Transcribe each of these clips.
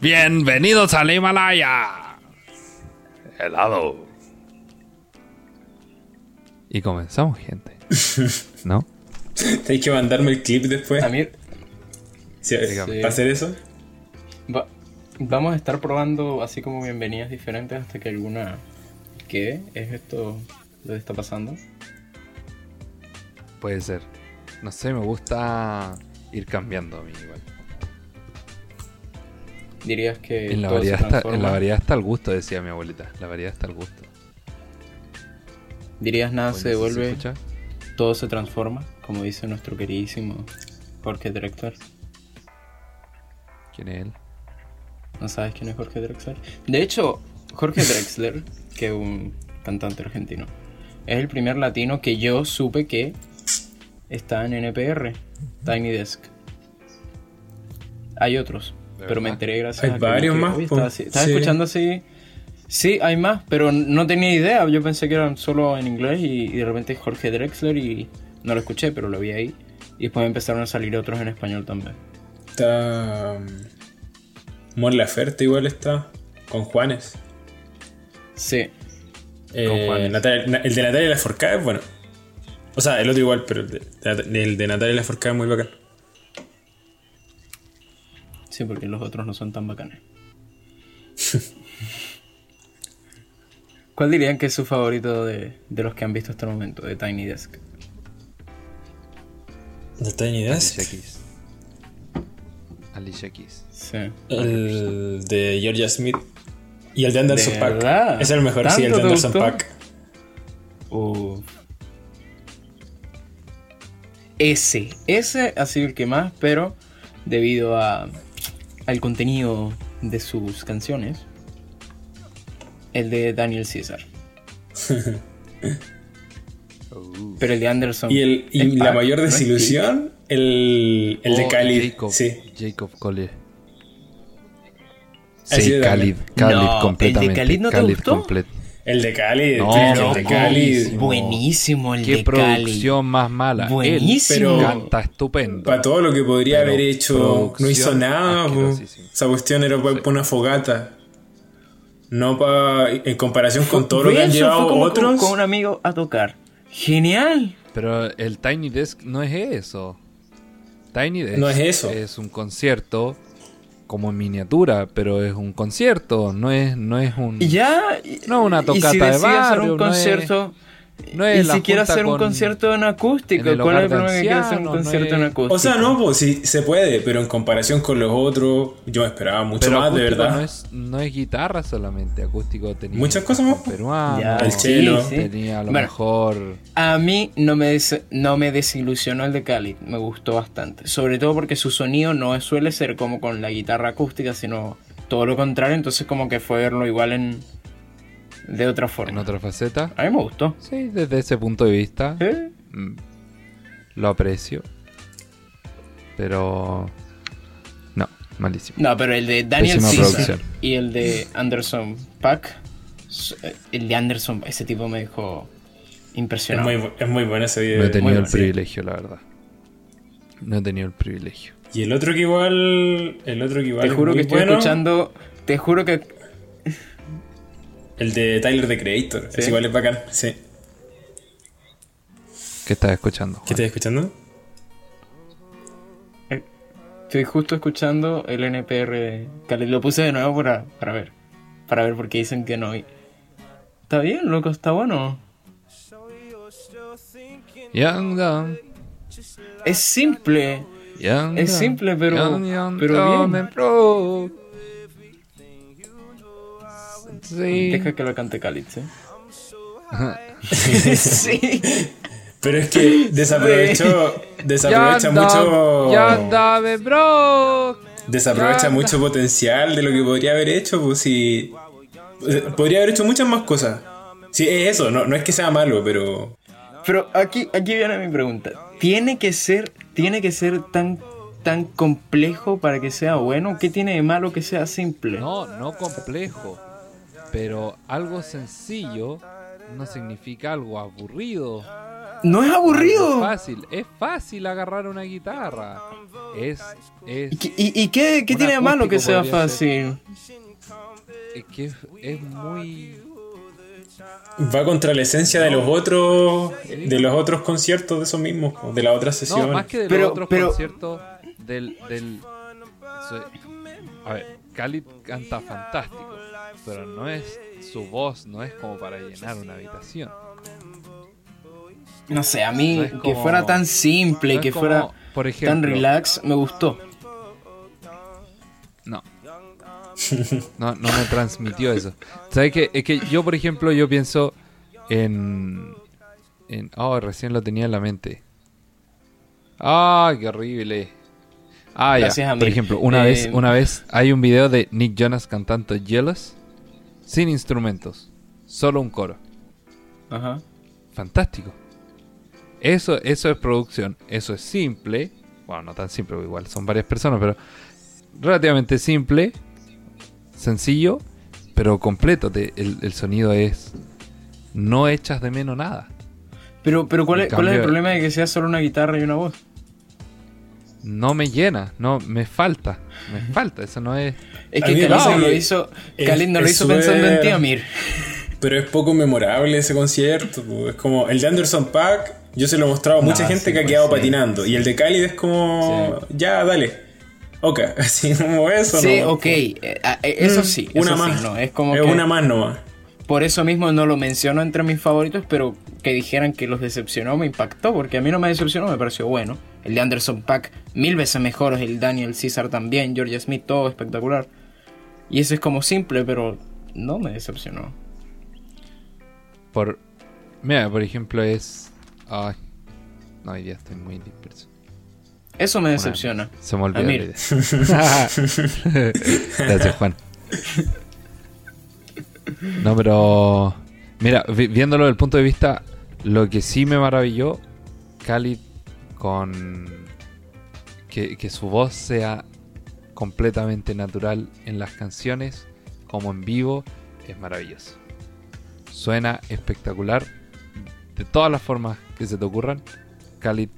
Bienvenidos al Himalaya. Helado. Y comenzamos, gente. ¿No? Tenéis que mandarme el clip después. A mí Sí, Dígame. ¿Para hacer eso? va- vamos a estar probando así como bienvenidas diferentes hasta que alguna... ¿Qué es esto lo que está pasando? Puede ser. No sé, me gusta ir cambiando a mí igual. Dirías que En la, todo se variedad está, en la variedad está el gusto, decía mi abuelita. La variedad está el gusto. Dirías nada se ¿sí devuelve, todo se transforma, como dice nuestro queridísimo Jorge Drexler. ¿Quién es él? ¿No sabes quién es Jorge Drexler? De hecho, Jorge Drexler, que es un cantante argentino, es el primer latino que yo supe que está en NPR, Tiny Desk. Hay otros, ¿De pero me enteré gracias Hay a que varios busqué. más, Oye, estaba, así- estaba Sí. escuchando así. Sí, hay más, pero no tenía idea. Yo pensé que eran solo en inglés y, y de repente Jorge Drexler y no lo escuché, pero lo vi ahí. Y después empezaron a salir otros en español también. Está. um, Mon Laferte igual está. Con Juanes. Sí, Eh, Juanes. Natalia- Na- el de Natalia Lafourcade es bueno. O sea, el otro igual, pero el de, el de Natalia Lafourcade es muy bacán. Sí, porque los otros no son tan bacanes. ¿Cuál dirían que es su favorito de, de los que han visto hasta el momento, de Tiny Desk? ¿De Tiny Alicia Keys. Alicia Keys. Sí. El de Georgia Smith. Y el de Anderson ¿De Paak. verdad? Es el mejor, sí, el de ¿Tanto te Anderson gustó? Paak. Uf. Ese, ese ha sido el que más, pero debido a, al contenido de sus canciones, el de Daniel César. Pero el de Anderson. Y, el, y el la mayor ¿no es desilusión, el, el de Oh, Khalid. Jacob, Sí. Jacob Collier. Sí, Khalid. Khalid No, ¿el de completamente. Khalid no te gustó? completo. El de Khalid. No, el de. Khalid. Buenísimo el Qué de Cali. producción más mala. Buenísimo. Él Pero- canta estupendo. Para todo lo que podría Pero haber hecho, no hizo nada. Esa cuestión era para una fogata. No para. En comparación con todo lo que han llevado fue como otros. Con, con un amigo a tocar. Genial. Pero el Tiny Desk no es eso. Tiny Desk No es eso. Es un concierto como en miniatura, pero es un concierto, no es, no es un... Y ya. No, una y tocata si de barrio, un no es- concierto. No es y la si quiere hacer un con- concierto en acústico, en ¿cuál es el problema que quiere hacer un? No concierto en es- acústico? O sea, no, pues sí, se puede, pero en comparación con los otros, yo me esperaba mucho Pero más, de verdad. no es, no es guitarra solamente, acústico tenía Muchas cajón más, peruano, Ya, El sí, chelo. sí. tenía a lo Bueno, mejor... A mí no me, des- no me desilusionó el de Cali, me gustó bastante. Sobre todo porque su sonido no suele ser como con la guitarra acústica, sino todo lo contrario. Entonces, como que fue verlo igual en. De otra En forma. otra faceta. A mí me gustó. Sí, desde ese punto de vista ¿Eh? mm, lo aprecio. Pero... No, malísimo. No, pero el de Daniel Caesar y el de Anderson Pack, el de Anderson, ese tipo me dejó Es impresionado. muy, bu- es muy bueno ese video. No he tenido muy el bueno. privilegio, la verdad. No he tenido el privilegio. Y el otro que igual. El otro que igual. Te es juro muy que estoy bueno, escuchando. Te juro que. El de Tyler the Creator. ¿Sí? Es igual es bacán. Sí. ¿Qué estás escuchando? ¿Qué estás escuchando? Estoy justo escuchando el NPR de. Lo puse de nuevo para, para ver. Para ver porque dicen que no. Está bien, loco, está bueno. Young, young, Es simple. young, Es simple, pero- young, young, pero young bien. Sí. Deja que lo cante Cali, ¿sí? sí. Pero es que desaprovechó. Desaprovecha Young, mucho. young, dame, bro. Desaprovecha Ya, mucho potencial de lo que podría haber hecho, pues si. Podría haber hecho muchas más cosas. Sí, es eso, no, no es que sea malo, pero. Pero aquí, aquí viene mi pregunta. ¿Tiene que ser, tiene que ser tan, tan complejo para que sea bueno? ¿Qué tiene de malo que sea simple? No, no complejo. Pero algo sencillo no significa algo aburrido. No es aburrido. fácil. Es fácil agarrar una guitarra. es. es ¿Y, qué- y- y qué, qué tiene de malo que sea fácil? es que es, es muy. Va contra la esencia de los otros de los otros conciertos de esos mismos, de la otra sesión. No, más que de Pero- los otros pero- conciertos del. del a ver, Khalid canta fantástico, pero no es. Su voz no es como para llenar una habitación. No sé, a mí No es que como- fuera tan simple, no que como, fuera por tan ejemplo, relax, me gustó. No. No, no me transmitió eso. ¿Sabes qué? Es que yo, por ejemplo, yo pienso en... en oh, recién lo tenía en la mente. Ah, qué horrible. Ah, Gracias ya. Por ejemplo, una Eh, vez, una vez hay un video de Nick Jonas cantando Jealous sin instrumentos, solo un coro. Ajá. Fantástico. Eso, eso es producción. Eso es simple. Bueno, no tan simple, igual son varias personas, pero relativamente simple, sencillo, pero completo. Te- el, el sonido es. No echas de menos nada. Pero, pero ¿cuál, es, ¿cuál es el problema de que sea solo una guitarra y una voz? No me llena, no, me falta. Me falta, eso no es. Es que Khalid no lo hizo, es- Khalid no lo hizo pensando en ti, Amir. Pero es poco memorable ese concierto. Es como el de Anderson Pack, yo se lo he mostrado a mucha No, gente sí, que ha quedado sí. patinando. Y el de Cálid es como, ya, dale. Ok, así como eso. Sí, ¿no? ok, eso sí, Una eso sí, más. no, es como es que una más nomás. por eso mismo no lo menciono entre mis favoritos, pero que dijeran que los decepcionó me impactó, porque a mí no me decepcionó, me pareció bueno. El de Anderson Pack mil veces mejor, el Daniel César también, Georgia Smith, todo espectacular. Y eso es como simple, pero no me decepcionó. Por. Mira, por ejemplo, es. Ay. No, día estoy muy disperso. Eso me decepciona. Se me olvidó. Gracias, Juan. No, pero. Mira, vi- viéndolo desde el punto de vista, lo que sí me maravilló, Khalid con. Que, que su voz sea completamente natural en las canciones, como en vivo, es maravilloso. Suena espectacular. De todas las formas que se te ocurran, Khalid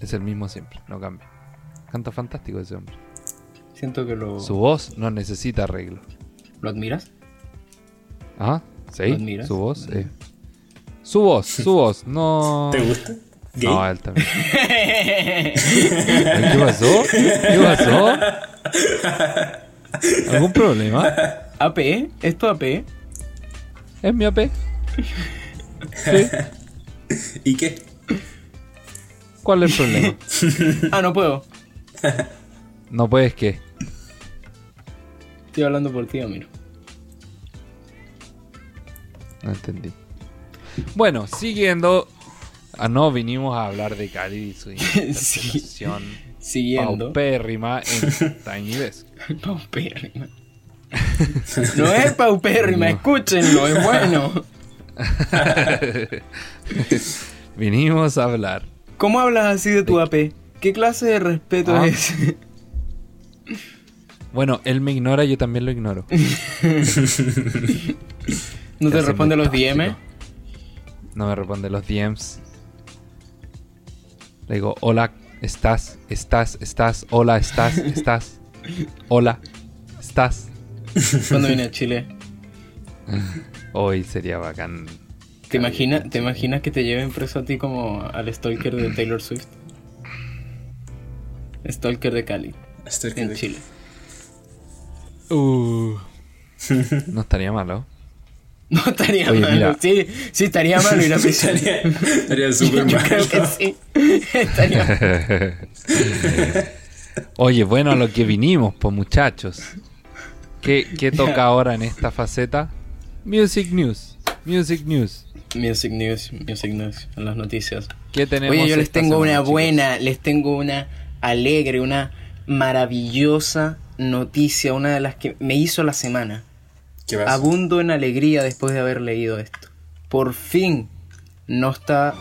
es el mismo siempre, no cambia. Canta fantástico ese hombre. Siento que lo, Su voz no necesita arreglo. ¿lo admiras. Ajá, sí, ¿Lo admiras? su voz. eh. Su voz, su voz, no. ¿Te gusta? ¿Gay? No, él también. ¿Qué pasó? ¿Qué pasó? ¿Algún problema? AP, ¿esto AP? ¿Es mi AP? Sí. ¿Y qué? ¿Cuál es el problema? Ah, no puedo. No puedes que. Estoy hablando por ti, Amir. No entendí. Bueno, siguiendo. Ah, no, vinimos a hablar de Cali y su interpretación Siguiendo. paupérrima en Tiny Desk. Paupérrima. No es paupérrima, escúchenlo, es bueno. Vinimos a hablar. ¿Cómo hablas así de tu AP? ¿Qué clase de respeto Ah. es ese? Bueno, él me ignora, yo también lo ignoro. ¿No te responde los DM? tóxico. No me responde los DMs. Le digo, hola, estás, estás, estás, hola, estás, estás, hola, estás. Cuando vine a Chile. Hoy sería bacán. ¿Te, imagina, ¿Te imaginas que te lleven preso a ti como al stalker de Taylor Swift? Stalker de Cali, Estoy en Chile. Uh. No estaría malo. No estaría Oye, malo. Sí, sí estaría malo ir a prisión. Estaría, súper Yo mal. creo que sí. Estaría Oye, bueno, a lo que vinimos, pues muchachos. ¿Qué, qué toca ahora en esta faceta? Music News. Music News. Music News, Music News, en las noticias. ¿Qué tenemos? Oye, yo les tengo semana, una chicos? buena, les tengo una alegre, una maravillosa noticia, una de las que me hizo la semana. Abundo en alegría después de haber leído esto. Por fin no está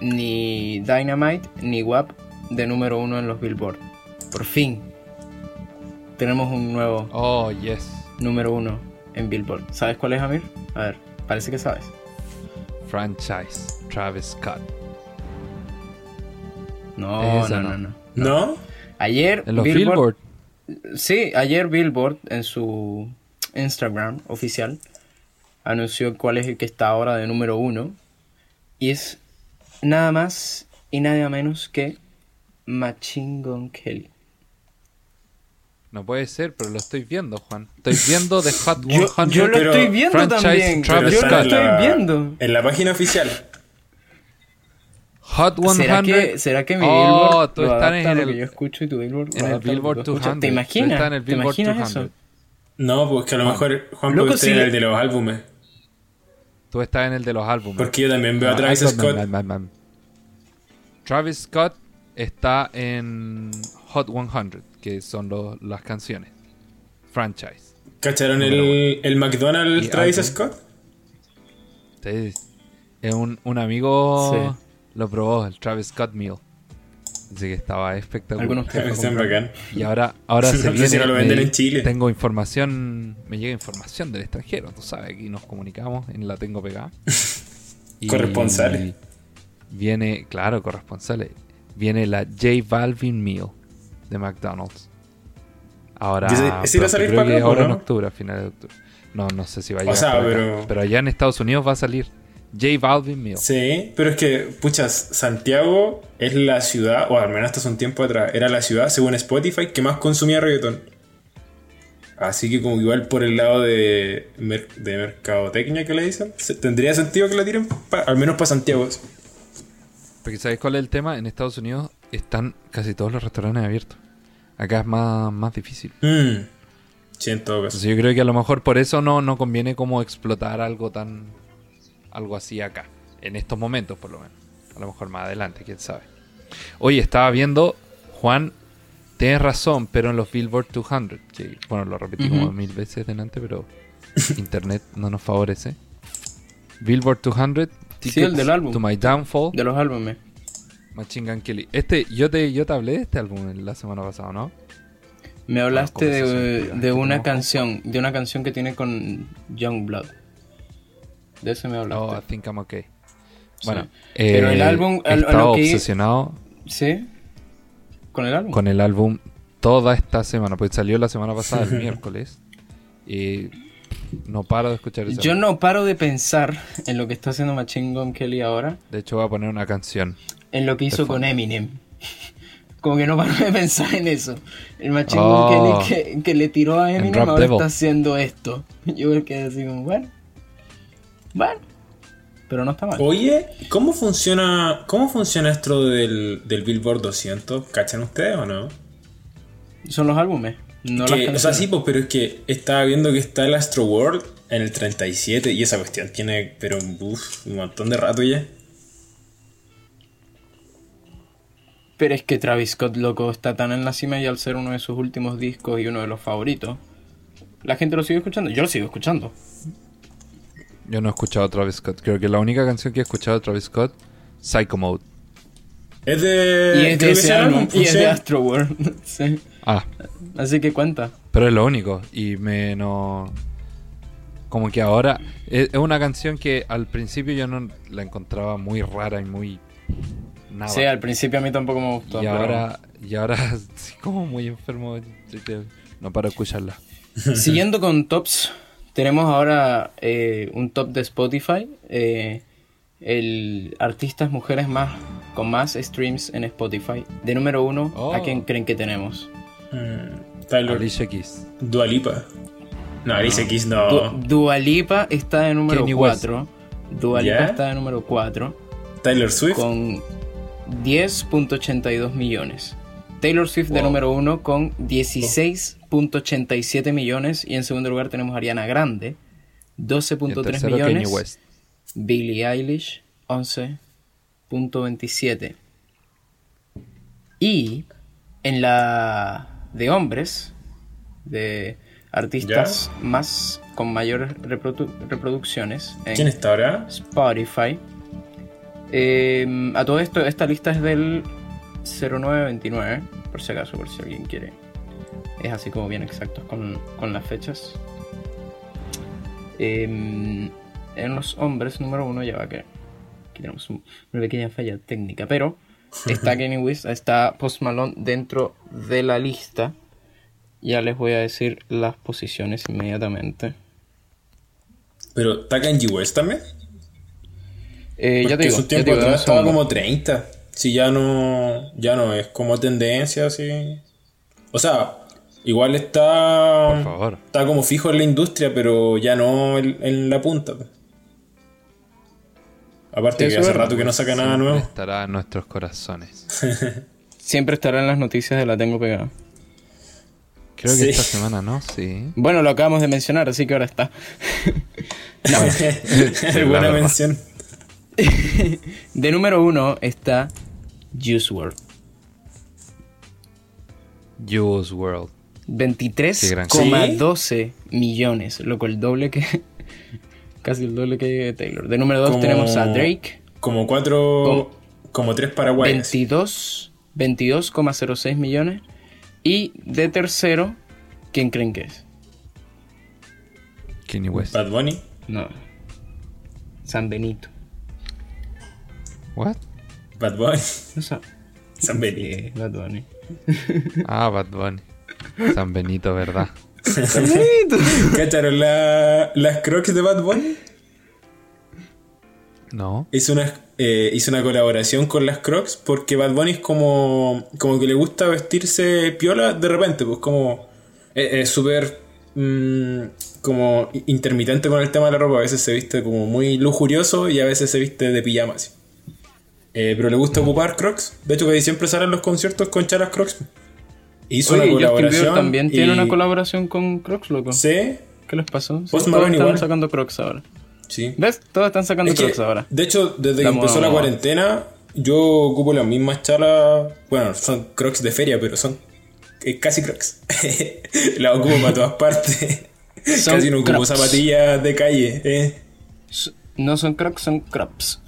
ni Dynamite ni WAP de número uno en los Billboard. Por fin tenemos un nuevo Oh, yes. número uno en Billboard. ¿Sabes cuál es, Amir? A ver, parece que sabes. Franchise. Travis Scott. No, no. no, no. ¿No? Ayer En los Billboard. Sí, ayer Billboard en su Instagram oficial anunció cuál es el que está ahora de número uno. Y es nada más y nada menos que Machine Gun Kelly. No puede ser, pero lo estoy viendo, Juan. Estoy viendo The Hot Yo, 100. yo lo pero estoy viendo también. Travis yo lo estoy en la- viendo. En la página oficial. Hot 100. ¿Será que, ¿Será que mi Oh, Billboard tú lo estás en lo el- que yo escucho y tu Billboard lo en el lo Billboard tú escuchas? 200. ¿Te imaginas? ¿Te imaginas 200. eso? No, pues que a lo mejor Juan Loco, puede estar sí. en el de los álbumes. Tú estás en el de los álbumes. Porque yo también veo a No, Travis Iron Man, Scott. man, man, man. Travis Scott está en Hot 100, que son los- las canciones. Franchise. ¿Cacharon el, el McDonald's Travis. Scott? Ustedes- es un, un amigo Sí. lo probó, el Travis Scott Meal. Dice que estaba espectacular. Algunos bacán. Y ahora, ahora se No sé viene. si no lo venden me- en Chile. Tengo información, me llega información del extranjero. Tú sabes, aquí nos comunicamos, en la tengo pegada. Y Corresponsales. Viene, claro, corresponsales. Viene la J Balvin Meal de McDonald's. Ahora, ¿Y ese- ese iba a salir creo para que acá, ahora ¿no? en octubre, a finales de octubre. No, no sé si va a O llegar. sea, para acá. pero- pero allá en Estados Unidos va a salir J Balvin Meal. Sí, pero es que, puchas, Santiago es la ciudad, o al menos hasta hace un tiempo atrás, era la ciudad, según Spotify, que más consumía reggaetón. Así que como igual por el lado de, mer- de mercadotecnia que le dicen, tendría sentido que la tiren, al menos para Santiago. Porque ¿sabéis cuál es el tema? En Estados Unidos están casi todos los restaurantes abiertos. Acá es más, más difícil. Mm. Sí, en todo caso. Entonces yo creo que a lo mejor por eso no, no conviene como explotar algo tan... Algo así acá. En estos momentos por lo menos. A lo mejor más adelante, quién sabe. Oye, estaba viendo, Juan, tienes razón, pero en los Billboard 200, que bueno, lo repetí como mil veces delante, pero internet no nos favorece. Billboard 200, Sí, el del álbum. To My Downfall, De los álbumes. Machine Gun Kelly. Este, yo te, yo te hablé de este álbum la semana pasada, ¿no? Me hablaste de, de una canción, de una canción que tiene con Youngblood. De eso me hablaste. Oh, I think I'm okay. Sí. Bueno, Pero el eh, álbum, he estado que- obsesionado ¿Sí? ¿Con el álbum? con el álbum toda esta semana, pues salió la semana pasada, el miércoles, y no paro de escuchar ese Yo álbum. no paro de pensar en lo que está haciendo Machine Gun Kelly ahora, De hecho, voy a poner una canción. en lo que hizo con. Eminem. Como que no paro de pensar en eso. El Machine Oh. Gun Kelly que, que le tiró a Eminem ahora Devil. está haciendo esto. Yo me quedé así como, bueno. Bueno. Pero no está mal. Oye, ¿cómo funciona, cómo funciona esto del, del Billboard 200? ¿Cachan ustedes o no? Son los álbumes. No Que- las o sea, sí, pues, pero es que estaba viendo que está el Astro World en el 37 y esa cuestión tiene, pero uf, un montón de rato ya. Pero es que Travis Scott, loco, está tan en la cima y al ser uno de sus últimos discos y uno de los favoritos, la gente lo sigue escuchando. Yo lo sigo escuchando. Yo no he escuchado a Travis Scott. Creo que la única canción que he escuchado de Travis Scott, Psycho Mode. Es de. y es de ese álbum, y es sí. de Astro World. sí. Ah, Así que cuenta. pero es lo único. Y me no. Como que ahora. Es, una canción que al principio yo no la encontraba muy rara y muy. Nada. Sí, al principio a mí tampoco me gustó. y pero- ahora. Y ahora, sí, como muy enfermo. No paro de escucharla. Siguiendo con tops, tenemos ahora eh, un top de Spotify. eh, el artistas mujeres más con más streams en Spotify. De número uno, Oh. ¿a quién creen que tenemos? Mm, Tyler. Alicia Keys. Dua Lipa. No, Alicia Keys no. Du- Dua Lipa está de número West. 4. Dua Lipa ¿Ya? está de número 4 Tyler Swift. con 10.82 millones. Taylor Swift de número 1 con 16.87 millones. Y en segundo lugar tenemos a Ariana Grande, Y en 12.3 tercero, Kanye millones. West. Billie Eilish, 11.27. Y en la de hombres, de artistas más con mayores reprodu- reproducciones en ¿Quién está ahora? Spotify. eh, a todo esto, esta lista es del 0929, por si acaso, por si alguien quiere. Es así como bien exactos con, con las fechas. Eh, en los hombres, número uno, ya va que aquí tenemos un- una pequeña falla técnica, pero está Kanye West, está Post Malone dentro de la lista. Ya les voy a decir las posiciones inmediatamente. Pero ¿está Kanye West también? Eh, ya te digo, su ya tiempo te digo, estaba como 30. Si ya no, ya no es como tendencia, así. O sea, igual está. Por favor. Está como fijo en la industria, pero ya no en, en la punta. Aparte Sí, que hace rato que no saca nada nuevo. Estará en nuestros corazones. Siempre estará en las noticias de La Tengo Pegada. Creo que Sí. esta semana no, sí. Bueno, lo acabamos de mencionar, así que ahora está. no, Buena mención. de número uno está Juice WRLD. Juice World. Qué gran- 23,12 millones, loco, el doble que. casi el doble que Taylor. De número 2 Como- tenemos a Drake, Como cuatro. Como tres paraguayas. 22 22,06 millones. Y de tercero, ¿quién creen que es? Kanye West. Bad Bunny. No. San Benito. What? Bad Bunny. No sé. San Benito. Sí, Bad Bunny. Ah, Bad Bunny. San Benito, ¿verdad? San Benito. ¿Cacharon la- las crocs de Bad Bunny? No. Hizo una, eh, hizo una colaboración con las Crocs porque Bad Bunny es como, como que le gusta vestirse piola de repente, pues como eh, es súper mm, como intermitente con el tema de la ropa, a veces se viste como muy lujurioso y a veces se viste de pijama así. Eh, pero le gusta ocupar Crocs, de hecho que siempre salen los conciertos con charas Crocs. Hizo Oye, una Justin colaboración también tiene una colaboración con Crocs, loco. Sí, ¿Qué les pasó? Sí, Post están sacando Crocs ahora. sí. ¿Ves? Todos están sacando Es que, Crocs ahora. De hecho, desde que empezó moda, la cuarentena, yo ocupo las mismas chalas. Bueno, son crocs de feria, pero son eh, casi crocs. las ocupo para todas partes. Son casi no ocupo Crocs. zapatillas de calle. eh. No son Crocs, son Crops.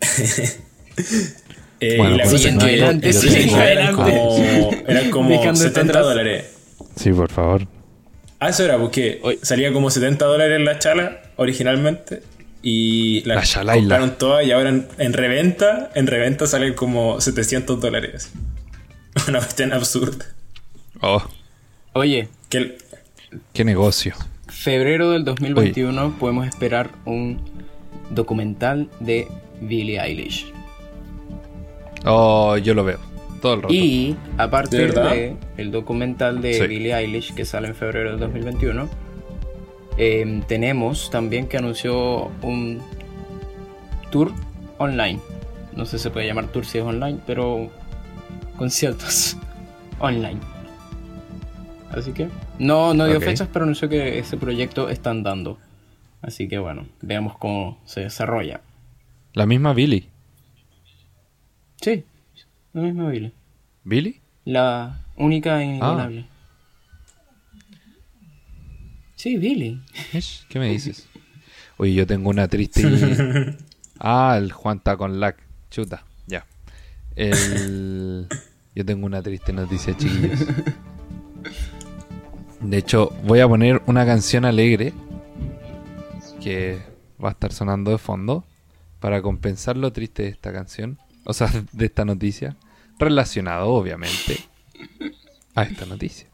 Eh, Bueno, y la cosa es siguiendo que adelante, eran adelante. como, eran como Dejando esto 70 atrás. dólares. Sí, por favor. Ah, eso era porque Oye. salía como 70 dólares la chala originalmente. Y La chalaila. compraron todas y ahora en, en reventa, en reventa salen como 700 dólares. Una cuestión absurda. Oh, Oye, el- qué negocio. febrero del 2021 podemos esperar un documental de Billie Eilish. Oh, yo lo veo. Todo el rato. Y a ¿De partir verdad? de el documental de Sí. Billie Eilish que sale en febrero del 2021, eh, tenemos también que anunció un tour online. No sé si se puede llamar tour si es online, pero conciertos online. Así que no, no dio fechas, pero anunció que ese proyecto están dando. Así que bueno, veamos cómo se desarrolla. La misma Billy. Sí, lo mismo Billie. ¿Billy? La única e inigualable. Sí, Billy. ¿Qué me dices? Oye, yo tengo una triste. y- Ah, el Juan está con lag. Chuta, ya. El... Yo tengo una triste noticia, chiquillos. De hecho, voy a poner una canción alegre que va a estar sonando de fondo para compensar lo triste de esta canción, o sea, de esta noticia, relacionado obviamente a esta noticia.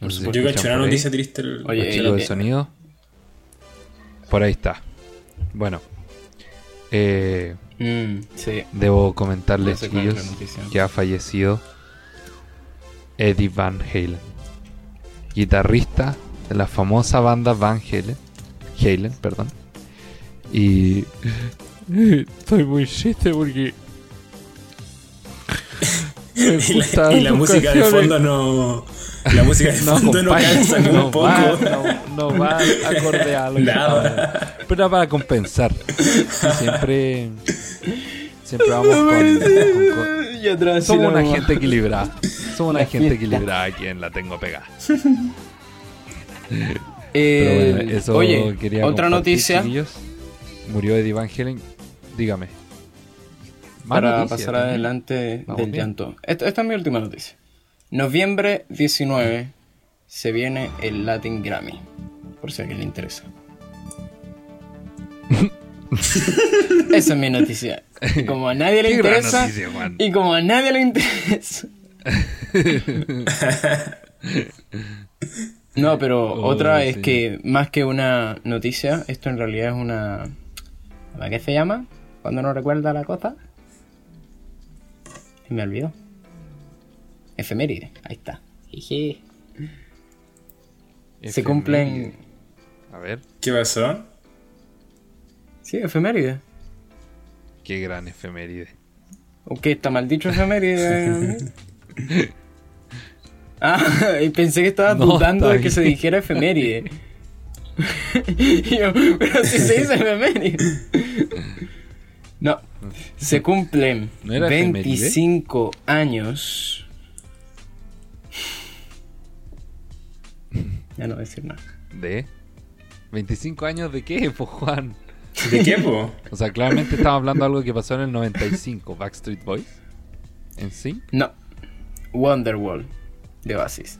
No sé si yo caché una por ahí. noticia triste. el- Oye, Los eh, que- sonido. Por ahí está. Bueno. eh, Mm, sí. debo comentarles, sé noticia. que ha fallecido Eddie Van Halen. Guitarrista de la famosa banda Van Halen. Halen, perdón. Y... Estoy muy triste porque... y la, y música de fondo no. La música de No, fondo no, calza ni no un poco. va, no, no va acorde a lo que Nada. estaba- Pero era para compensar. Siempre. Siempre vamos con. con- con- somos una gente equilibrada. Somos una La gente fiesta. equilibrada aquí en La Tengo Pegada. Eh, Pero bueno, eso oye, quería otra compartir, noticia. Murió Eddie Van Halen. Dígame. Para pasar también. adelante Vamos del bien. llanto. Esta, esta es mi última noticia. Noviembre 19 se viene el Latin Grammy. Por si a alguien le interesa. Esa es mi noticia. Como a nadie le interesa. noticia, y como a nadie le interesa. No, pero Oh, otra es que más que una noticia, esto en realidad es una... ¿A qué se llama? Cuando no recuerda la cosa. Se me olvidó. Efeméride, ahí está. Jeje. Se cumplen... A ver, ¿Qué pasó? Sí, efeméride. qué gran efeméride. ¿O qué? ¿Está mal dicho efeméride? ah, y pensé que estabas No, dudando de que se dijera efeméride. Y yo, pero si se dice efeméride. Se cumplen ¿No era efeméride? 25 años. Ya no voy a decir nada. ¿De? ¿25 años de qué, pues Juan? ¿De qué, po? O sea, claramente estamos hablando de algo que pasó en el 95. Backstreet Boys. ¿En sí? No, Wonderwall de Oasis.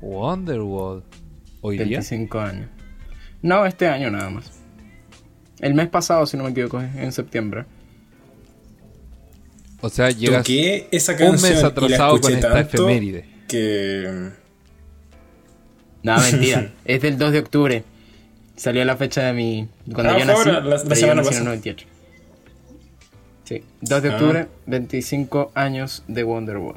Wonderwall. Hoy día. 25 años. No, este año nada más. El mes pasado, si no me equivoco, en septiembre. O sea, llegas Toqué esa un canción mes y la atrasado con esta efeméride. que... No, mentira. es del 2 de octubre. Salió la fecha de mi. Cuando Ah, yo nací. ahora, la- la pero yo semana nací en pasada. el 98. Sí, 2 de Ah. octubre, 25 años de Wonderwall.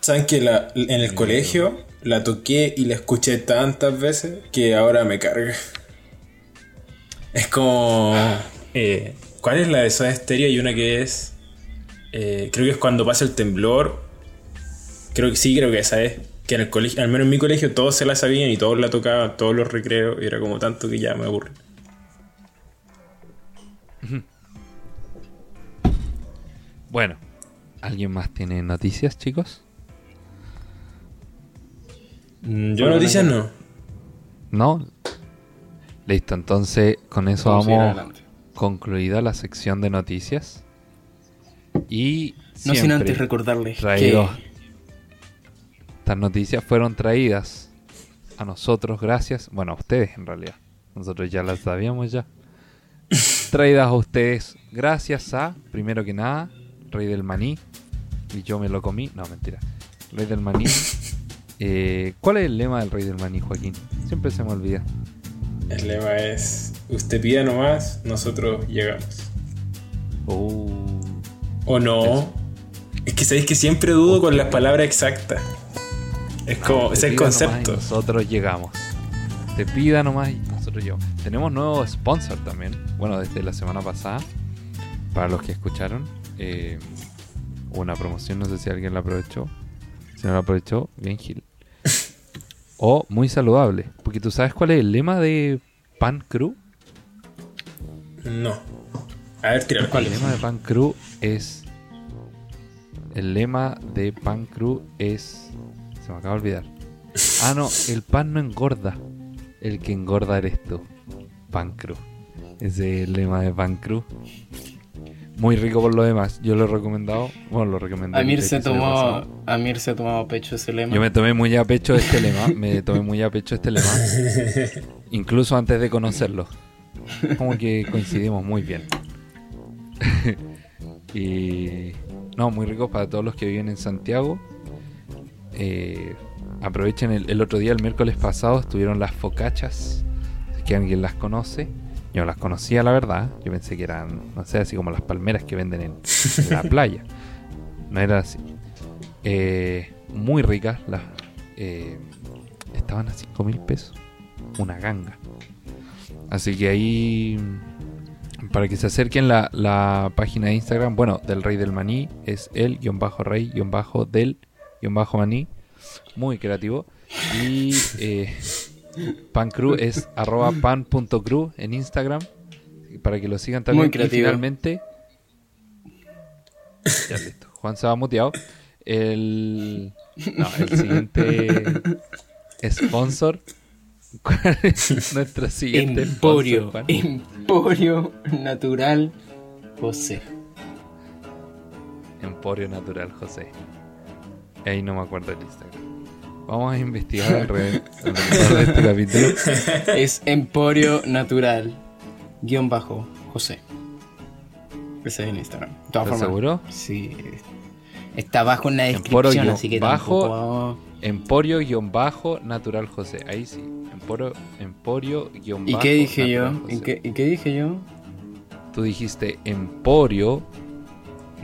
¿Saben que la, en el colegio la toqué y la escuché tantas veces que ahora me carga? Es como... eh, ¿Cuál es la de Soda Stereo? Y una que es... eh, creo que es cuando pasa el temblor. Creo que sí, creo que esa es. Que en el colegio, al menos en mi colegio, todos se la sabían y todos la tocaban, todos los recreos. Y era como tanto que ya me aburre. Bueno, ¿alguien más tiene noticias, chicos? Mm, Yo Bueno, noticias no. no. Listo, entonces con eso Vamos concluida la sección de noticias. Y No sin antes recordarles traído. que. Estas noticias fueron traídas a nosotros gracias, bueno, a ustedes en realidad. Nosotros ya las sabíamos ya. traídas a ustedes gracias a, primero que nada, Rey del Maní. Y yo me lo comí. No, mentira. Rey del Maní. Eh, ¿Cuál es el lema del Rey del Maní, Joaquín? Siempre se me olvida. El lema es: Usted pida nomás, nosotros llegamos. Oh. ¿O no? Es que sabéis que siempre dudo con las palabras exactas. Es como, es el concepto. nosotros llegamos. Te pida nomás y nosotros llegamos. Tenemos nuevo sponsor también. Bueno, desde la semana pasada. Para los que escucharon. eh, una promoción, no sé si alguien la aprovechó. Si no la aprovechó, bien Gil. O muy saludable. Porque tú sabes cuál es el lema de Pan Crew. No. A ver, tíralo. ¿Cuál El lema de Pan Crew es. El lema de Pan Crew es. Se me acaba de olvidar. Ah, no, el pan no engorda. El que engorda eres tú. Pan Crew. Ese es el lema de Pan Crew. Muy rico por lo demás. Yo lo he recomendado. Bueno, lo recomendé. Amir se, tomó. Amir se ha tomado pecho ese lema. Yo me tomé muy a pecho este lema. Me tomé muy a pecho este lema. Incluso antes de conocerlo. Como que coincidimos muy bien. y. No, muy rico para todos los que viven en Santiago. Eh, aprovechen el, el otro día, el miércoles pasado, estuvieron las focachas. Si es que alguien las conoce. Yo no las conocía, la verdad. Yo pensé que eran, no sé, así como las palmeras que venden en, en la playa. No era así. Eh, muy ricas. Las, eh, estaban a 5 mil pesos. Una ganga. Así que ahí, para que se acerquen la, la página de Instagram, bueno, del Rey del Maní, es el guion bajo rey guion bajo del guion bajo maní. Muy creativo. Y eh, pancrew es arroba pan.crew en Instagram. Para que lo sigan también. Muy Y creativo. finalmente, ya listo. Juan se va muteado. El, no, el siguiente sponsor. ¿Cuál es nuestro siguiente Emporio. sponsor? Emporio Natural José. Emporio Natural José. Ahí no me acuerdo el Instagram. Vamos a investigar alrededor, alrededor de este capítulo. Es Emporio Natural. guion bajo José. Ese es el Instagram. De todas ¿Estás formas, seguro? Sí. Está abajo en la descripción, guion así que bajo- tampoco... Emporio-Natural José. Ahí sí. Emporio- Emporio-Natural ¿Y qué dije yo? José. ¿Y qué, ¿Y qué dije yo? Tú dijiste Emporio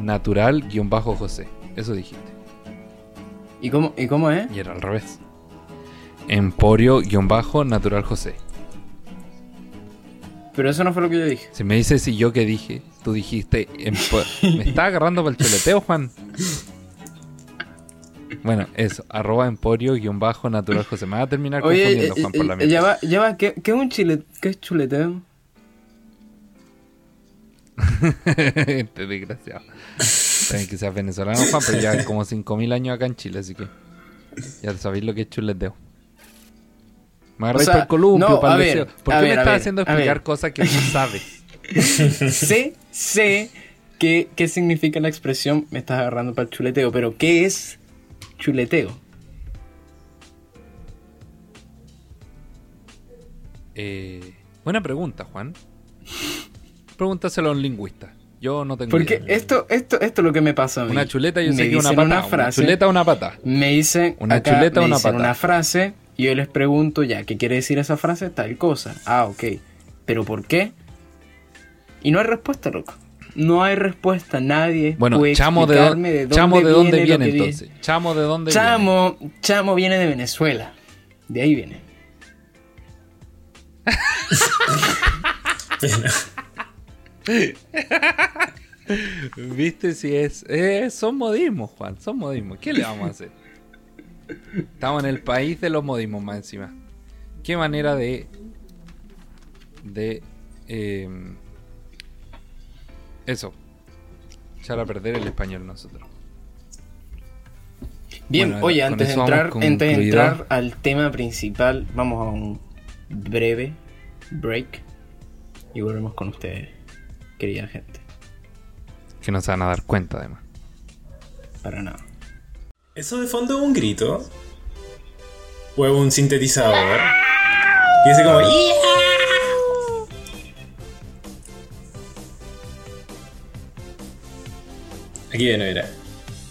Natural-José. Eso dijiste. ¿Y cómo, ¿Y cómo es? Y era al revés. Emporio-Natural José. Pero eso no fue lo que yo dije. Si me dices si yo qué dije, tú dijiste. ¿Me estás agarrando para el chuleteo, Juan? Bueno, eso. Arroba Emporio-Natural José. Me va a terminar Oye, confundiendo, eh, Juan, por la eh, mierda. ya va, ya va, ¿qué, qué es un chile, qué es chuleteo? este desgraciado. También que seas venezolano, Juan, pero ya como 5.000 años acá en Chile, así que ya sabéis lo que es chuleteo. Me agarráis O sea, para el columpio, no, para el ver. ¿Por qué ver, me estás ver, haciendo explicar cosas que tú sabes? sé, sé qué, qué significa la expresión me estás agarrando para el chuleteo, pero ¿qué es chuleteo? Eh, buena pregunta, Juan. Pregúntaselo a un lingüista. Yo no tengo Porque idea. esto, esto, esto es lo que me pasa a mí. Una chuleta yo Me sé que una dicen pata. una Una, frase, chuleta o una pata. Me dicen Una acá, chuleta o me una dicen pata. una frase y yo les pregunto ya, ¿qué quiere decir esa frase? Tal cosa. Ah, ok. ¿Pero por qué? Y no hay respuesta, loco. No hay respuesta. Nadie Bueno, puede chamo de, explicarme dónde, de dónde chamo de dónde viene, viene viene. entonces. Chamo de dónde Chamo, Chamo viene de Venezuela. De ahí viene. Viste si es. Eh, son modismos, Juan. Son modismos. ¿Qué le vamos a hacer? Estamos en el país de los modismos más encima. ¿Qué manera de. de. eh, eso. Echar a perder el español nosotros. Bien, Bueno, oye, antes de, entrar, antes de entrar al tema principal, vamos a un breve break y volvemos con ustedes, querida gente. Que no se van a dar cuenta, además. Para nada. ¿Eso de fondo es un grito? ¿O es un sintetizador? Y dice como... Aquí viene, mira.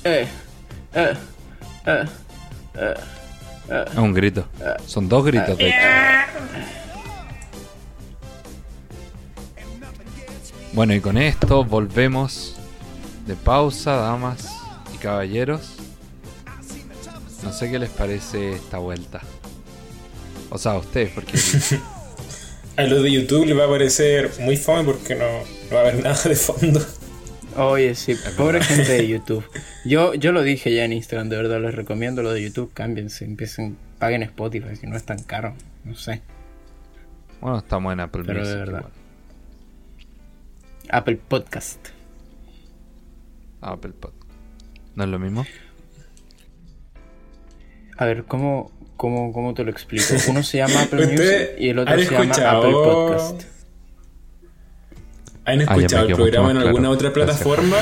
Eh, eh, eh, Es un grito. Son dos gritos, de hecho. Bueno, y con esto volvemos de pausa, damas y caballeros. No sé qué les parece esta vuelta. O sea, a ustedes, porque A los de YouTube les va a parecer muy fome porque no, no va a haber nada de fondo. Oye, sí, pobre gente de YouTube. Yo, yo lo dije ya en Instagram, de verdad les recomiendo lo de YouTube, cámbiense, empiecen, paguen Spotify, si no es tan caro, no sé. bueno, estamos en Apple Pero de Music verdad. igual. Apple Podcast. Apple Pod. ¿No es lo mismo? A ver, ¿cómo, cómo, cómo te lo explico? Uno se llama Apple Music y el otro se llama escuchado- Apple Podcast. ¿Han Ah, escuchado el quedó programa en alguna claro. otra plataforma?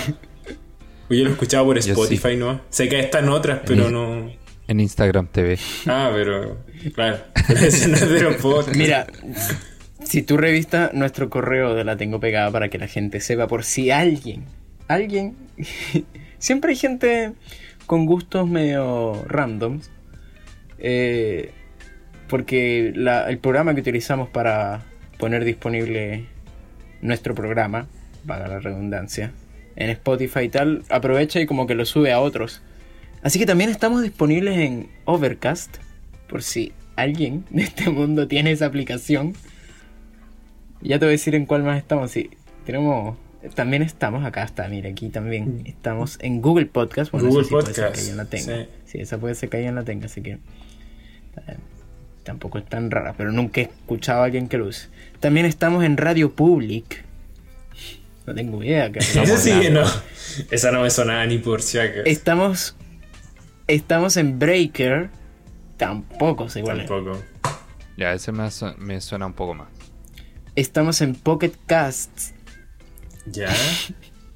Pues yo lo he escuchado por Spotify, ¿no? Sé que están otras, pero En- no... En Instagram TV. Ah, pero... Claro. Pero no es de los podcasts. Mira, si tú revistas nuestro correo de la tengo pegada para que la gente sepa por si alguien, alguien, siempre hay gente con gustos medio randoms, eh, porque el programa que utilizamos para poner disponible nuestro programa, para la redundancia, en Spotify y tal, aprovecha y como que lo sube a otros. Así que también estamos disponibles en Overcast, por si alguien de este mundo tiene esa aplicación. Ya te voy a decir en cuál más estamos. Sí, tenemos. También estamos acá, está, mira, aquí también. Estamos en Google Podcast. Bueno, Google esa puede ser Podcast, que alguien la tenga. sí. Sí. esa puede ser que alguien la tenga, así que. eh, Tampoco es tan rara, pero nunca he escuchado a alguien que lo use. También estamos en Radio Public. No tengo idea. Que Ese sí que no. Esa no me sonaba ni por si acaso. Estamos. Estamos en Breaker. Tampoco igual. Tampoco. Ya, ese me, su- me suena un poco más. Estamos en Pocket Casts. ¿Ya?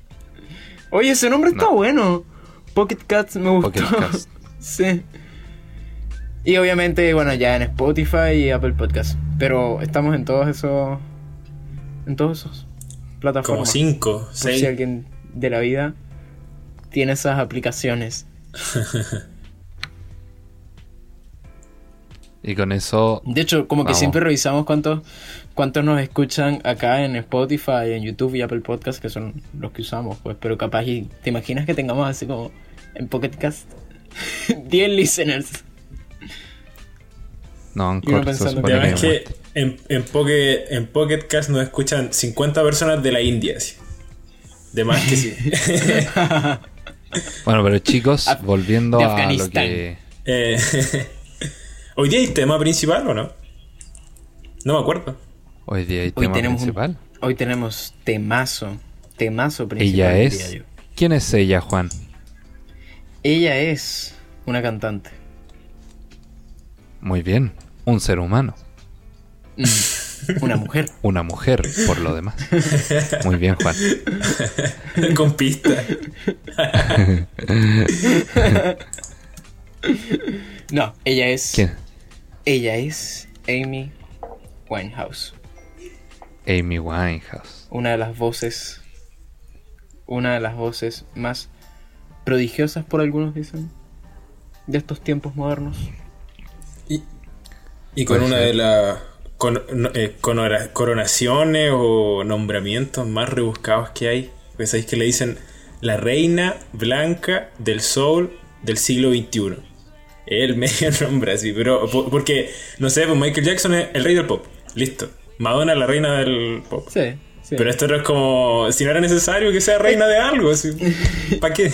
Oye, ese nombre está No. bueno. Pocket Cats me gustó. Pocket Cast. sí. Y obviamente, bueno, ya en Spotify y Apple Podcast. Pero estamos en todos esos en todas esas Como plataformas. 5, Por si 6. alguien de la vida tiene esas aplicaciones. Y con eso, De hecho, como que siempre revisamos cuántos, cuántos nos escuchan acá en Spotify, en YouTube y Apple Podcast, que son los que usamos, pues. Pero capaz, y, ¿te imaginas que tengamos así como en Pocket Cast 10 listeners? no, se pensando Y además que que en, en, Pocket, en Pocket Cast nos escuchan 50 personas de la India. así. De más que sí. Bueno, pero chicos, volviendo a lo Afganistán. que... Eh, ¿Hoy día hay tema principal o no? No me acuerdo. Hoy día hay Hoy tema un- principal. hoy tenemos temazo. Temazo principal. Ella es... yo. ¿Quién es ella, Juan? Ella es una cantante. Muy bien, un ser humano. Mm, Una mujer. Una mujer, por lo demás. Muy bien, Juan. Con pista. No, ella es. ¿Quién? Ella es Amy Winehouse. Amy Winehouse. Una de las voces. Una de las voces más prodigiosas, por algunos dicen. De estos tiempos modernos. Y, y con una ser. de las con- eh, coronaciones o nombramientos más rebuscados que hay. Pues sabéis que le dicen la reina blanca del soul del siglo XXI. El medio nombre así, pero po- porque, no sé, pues Michael Jackson es el rey del pop. Listo. Madonna es la reina del pop. Sí, sí. Pero esto no es como si no era necesario que sea reina de algo, así. ¿Para qué?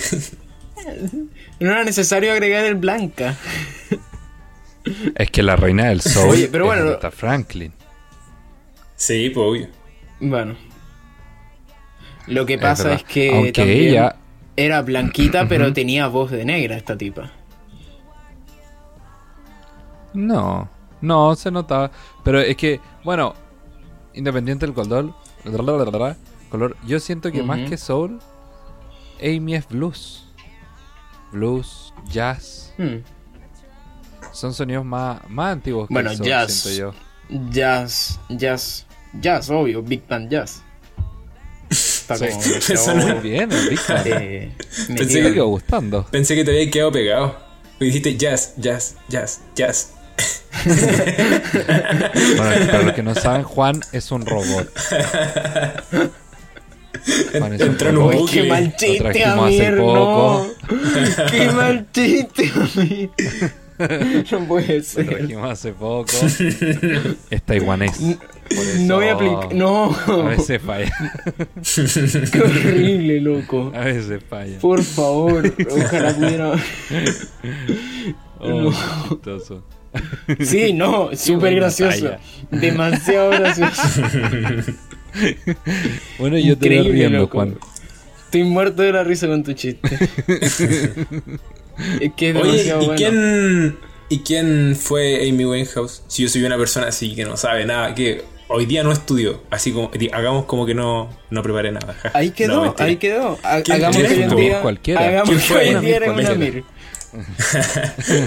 No era necesario agregar el blanca. Es que la reina del soul Oye, pero es bueno, Franklin. Sí, pues obvio. Bueno. Lo que pasa es, que Aunque también ella- era blanquita, pero tenía voz de negra esta tipa. No, no, se notaba. Pero es que, bueno, independiente del color, color yo siento que más que soul, Amy es blues. Blues, jazz. Hmm. Son sonidos más, más antiguos que Bueno, el soul, jazz. siento yo. Jazz, jazz, jazz, obvio, Big Band Jazz. Está Sí, como eso no- Muy bien, el Big Band. eh, Pensé Me quedó gustando. Pensé que te había quedado pegado. Y dijiste jazz, jazz, jazz, jazz. Bueno, para los que no saben, Juan es un robot. Juan es un Entró en un robot. Uy, bucle. qué mal Lo chiste, Amir, poco. no. Qué mal chiste, Amir. No puede Lo ser. trajimos hace poco. Es taiwanés. No voy a aplicar. No. A veces falla. Qué horrible, loco. A veces falla. Por favor, ojalá pudiera. Oh, chistoso. Sí, no, súper gracioso. talla. Demasiado gracioso. Bueno, yo te voy riendo. Juan. Estoy muerto de la risa con tu chiste. es que es Oye, demasiado ¿y bueno. quién, ¿y quién fue Amy Winehouse? Si yo soy una persona así que no sabe nada, que hoy día no estudió, así como hagamos como que no, no preparé nada. Ahí quedó, No, ahí quedó. Ha- ¿Quién- Hagamos que hoy en día. Cualquiera. Hagamos ¿Quién que fue? hoy en Una día Mir, un ¿cuál Amir.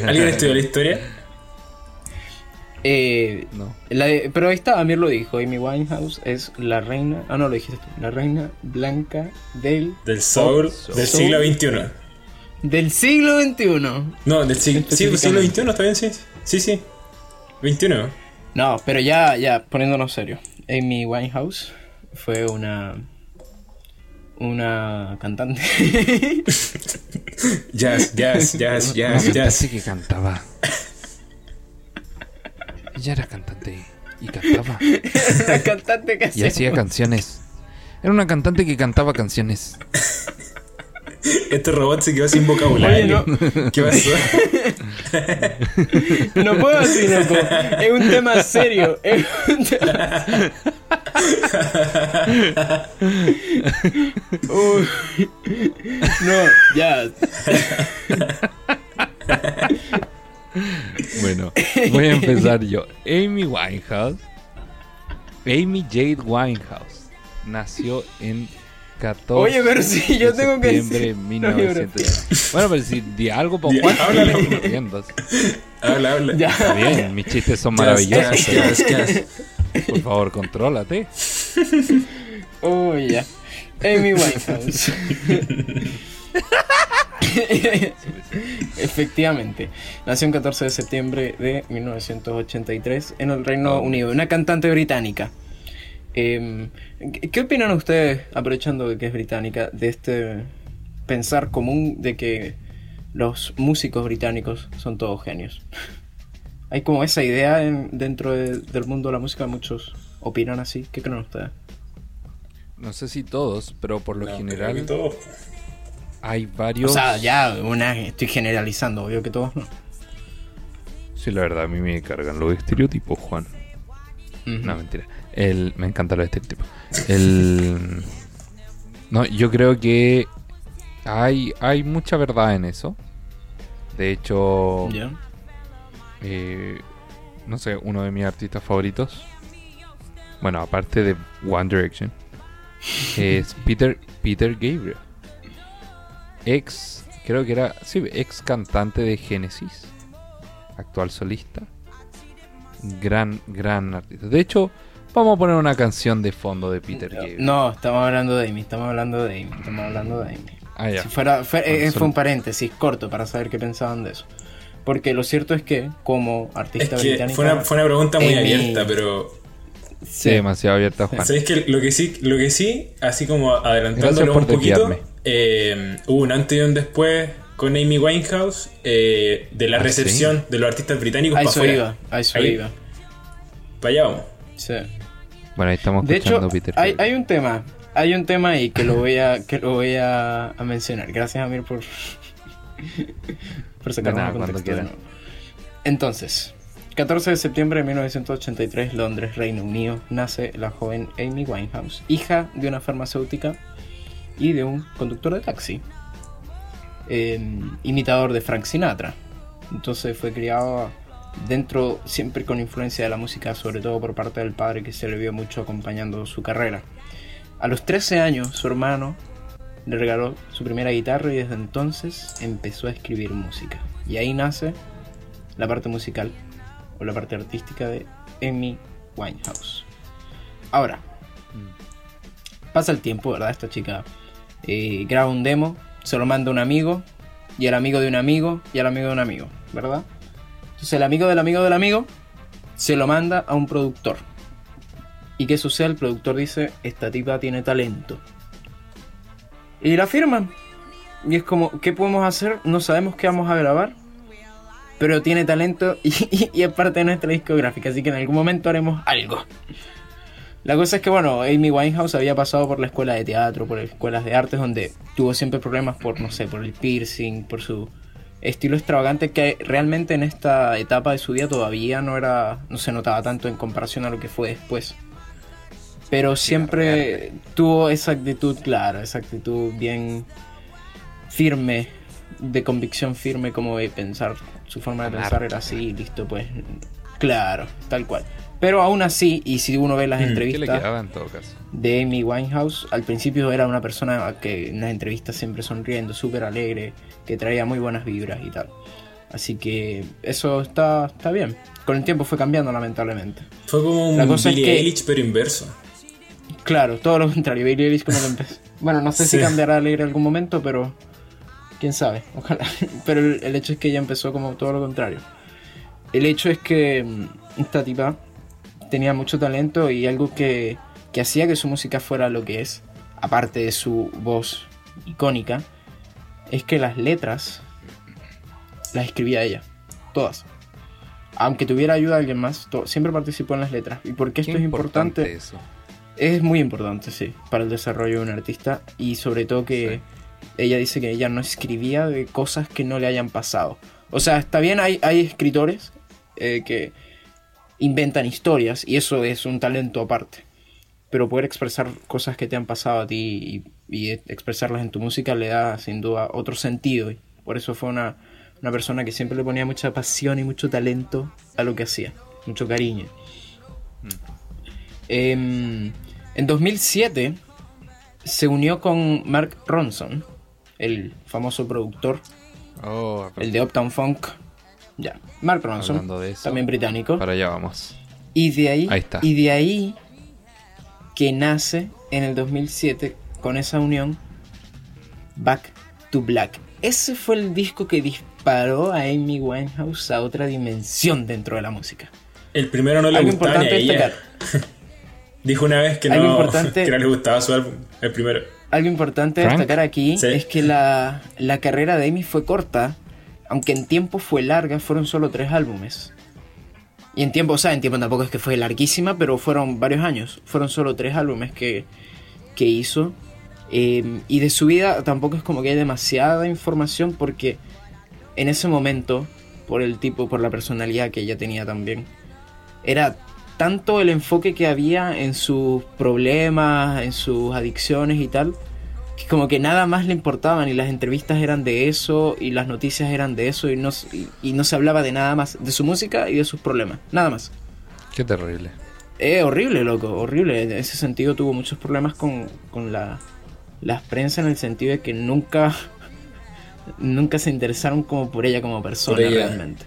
¿Alguien estudió la historia? Eh, No. la de- pero ahí está, Amir lo dijo. Amy Winehouse es la reina. Ah, no, lo dijiste tú. La reina blanca del. Del soul, Soul. del siglo XXI. Del siglo XXI. No, del siglo, sí, del siglo Específicamente. XXI, ¿está bien? Sí, sí, sí. 21. No, pero ya, ya, poniéndonos serio. Amy Winehouse fue una. Una cantante. Jazz, jazz, jazz, jazz, jazz. que cantaba. Ella era cantante y cantaba. Una cantante que Y hacía- hacía canciones. Era una cantante que cantaba canciones. Este robot se quedó sin vocabulario. Oye, ¿Qué pasó? No puedo así, loco. Es un tema serio. Es un tema... Uy. No, ya. Bueno, voy a empezar yo. Amy Winehouse. Amy Jade Winehouse. Nació en 14 Oye, pero si yo de tengo que septiembre de decir- 1900. Bueno, pero si di algo para Juan. Habla, habla. Ya. Está bien, mis chistes son maravillosos. Por favor, contrólate. oh, ya. Amy Winehouse. Efectivamente, nació el 14 de septiembre de 1983 en el Reino Oh. Unido, una cantante británica. Em, ¿qué- ¿Qué opinan ustedes, aprovechando de que es británica, de este pensar común de que los músicos británicos son todos genios? Hay como esa idea en- dentro de- del mundo de la música, muchos opinan así. ¿Qué creen ustedes? No sé si todos, pero por lo No, creo que general todos. Hay varios. O sea, ya una, estoy generalizando, obvio que todos no. Sí, la verdad, a mí me cargan los estereotipos, Juan. No, mentira. El, me encantan los estereotipos. El, no, yo creo que hay, hay mucha verdad en eso. De hecho, Ya. eh, no sé, uno de mis artistas favoritos, bueno, aparte de One Direction, es Peter, Peter Gabriel. Ex, creo que era, sí, ex cantante de Genesis, actual solista. Gran, gran artista. De hecho, vamos a poner una canción de fondo de Peter Gabriel. No, estamos hablando de Amy, estamos hablando de Amy, estamos hablando de Amy. Ah, ya. Si fuera, fue, Bueno, eh, fue un paréntesis corto para saber qué pensaban de eso. Porque lo cierto es que, como Es artista que británica. fue una, fue una pregunta muy Amy- abierta, pero Sí, demasiado abierta, Juan. ¿sabéis que lo que sí, lo que sí, así como adelantándolo un poquito, eh, hubo un antes y un después con Amy Winehouse eh, de la Ah, recepción de los artistas británicos para afuera. iba, eso Ahí. iba. Para allá vamos. Sí. Bueno, ahí estamos De hecho, escuchando Peter hay, hay un tema, hay un tema ahí que lo voy a, que lo voy a, a mencionar. Gracias Amir por, por sacarme de cuando. Entonces, 14 de septiembre de 1983, Londres, Reino Unido, nace la joven Amy Winehouse, hija de una farmacéutica y de un conductor de taxi, eh, imitador de Frank Sinatra. Entonces fue criado dentro, siempre con influencia de la música, sobre todo por parte del padre que se le vio mucho acompañando su carrera. A los 13 años, su hermano le regaló su primera guitarra y desde entonces empezó a escribir música. Y ahí nace la parte musical o la parte artística de Amy Winehouse. Ahora, pasa el tiempo, ¿verdad? Esta chica eh, graba un demo, se lo manda a un amigo, y al amigo de un amigo, y al amigo de un amigo, ¿verdad? Entonces el amigo del amigo del amigo se lo manda a un productor. ¿Y qué sucede? El productor dice, esta tipa tiene talento. Y la firman. Y es como, ¿qué podemos hacer? No sabemos qué vamos a grabar. Pero tiene talento y, y- y es parte de nuestra discográfica. Así que en algún momento haremos algo. La cosa es que, bueno, Amy Winehouse había pasado por la escuela de teatro, por escuelas de artes, donde tuvo siempre problemas por, no sé, por el piercing, por su estilo extravagante, que realmente en esta etapa de su vida todavía no era, no se notaba tanto en comparación a lo que fue después. Pero siempre tuvo esa actitud clara, esa actitud bien firme, de convicción firme, como de pensar, su forma de pensar era así, listo, pues, claro, tal cual. Pero aún así, y si uno ve las Mm, ¿Qué le entrevistas quedaba en todo caso? de Amy Winehouse, al principio era una persona que en las entrevistas siempre sonriendo, súper alegre, que traía muy buenas vibras y tal. Así que eso está, está bien. Con el tiempo fue cambiando, lamentablemente. Fue como un es Billie que- Eilish, pero inverso. Claro, todo lo contrario. Billie Eilish como que empezó. Bueno, no sé si cambiará alegre en algún momento, pero quién sabe. Ojalá. Pero el, el hecho es que ella empezó como todo lo contrario. El hecho es que mm, esta tipa tenía mucho talento y algo que, que hacía que su música fuera lo que es, aparte de su voz icónica, es que las letras las escribía ella. Todas. Aunque tuviera ayuda de alguien más, siempre participó en las letras. ¿Y por qué esto Qué es importante? eso. Es muy importante, sí, para el desarrollo de un artista y sobre todo que ella dice que ella no escribía de cosas que no le hayan pasado. O sea, está bien, hay, hay escritores eh, que inventan historias y eso es un talento aparte. Pero poder expresar cosas que te han pasado a ti y, y expresarlas en tu música le da sin duda otro sentido. Y por eso fue una, una persona que siempre le ponía mucha pasión y mucho talento a lo que hacía, mucho cariño. Em, en 2007 se unió con Mark Ronson, el famoso productor, Oh, el de Uptown Funk. Ya, Mark Ronson, de eso, también británico. para allá vamos. Y de ahí, Ahí está. y de ahí que nace en el 2007 con esa unión Back to Black. Ese fue el disco que disparó a Amy Winehouse a otra dimensión dentro de la música. El primero no le Algo gustaba ni a importante ella. destacar. Dijo una vez que no, importante- que no le gustaba su álbum, el primero. Algo importante Frank. destacar aquí Sí. es que la, la carrera de Amy fue corta, aunque en tiempo fue larga, fueron solo tres álbumes. Y en tiempo, o sea, en tiempo tampoco es que fue larguísima, pero fueron varios años. Fueron solo tres álbumes que, que hizo. Eh, y de su vida tampoco es como que hay demasiada información porque en ese momento, por el tipo, por la personalidad que ella tenía también, era tanto el enfoque que había en sus problemas, en sus adicciones y tal, que como que nada más le importaban y las entrevistas eran de eso y las noticias eran de eso y no, y, y no se hablaba de nada más, de su música y de sus problemas, nada más. Qué terrible. Es horrible, loco, horrible. En ese sentido tuvo muchos problemas con, con la, las prensa en el sentido de que nunca, nunca se interesaron como por ella como persona ella. realmente.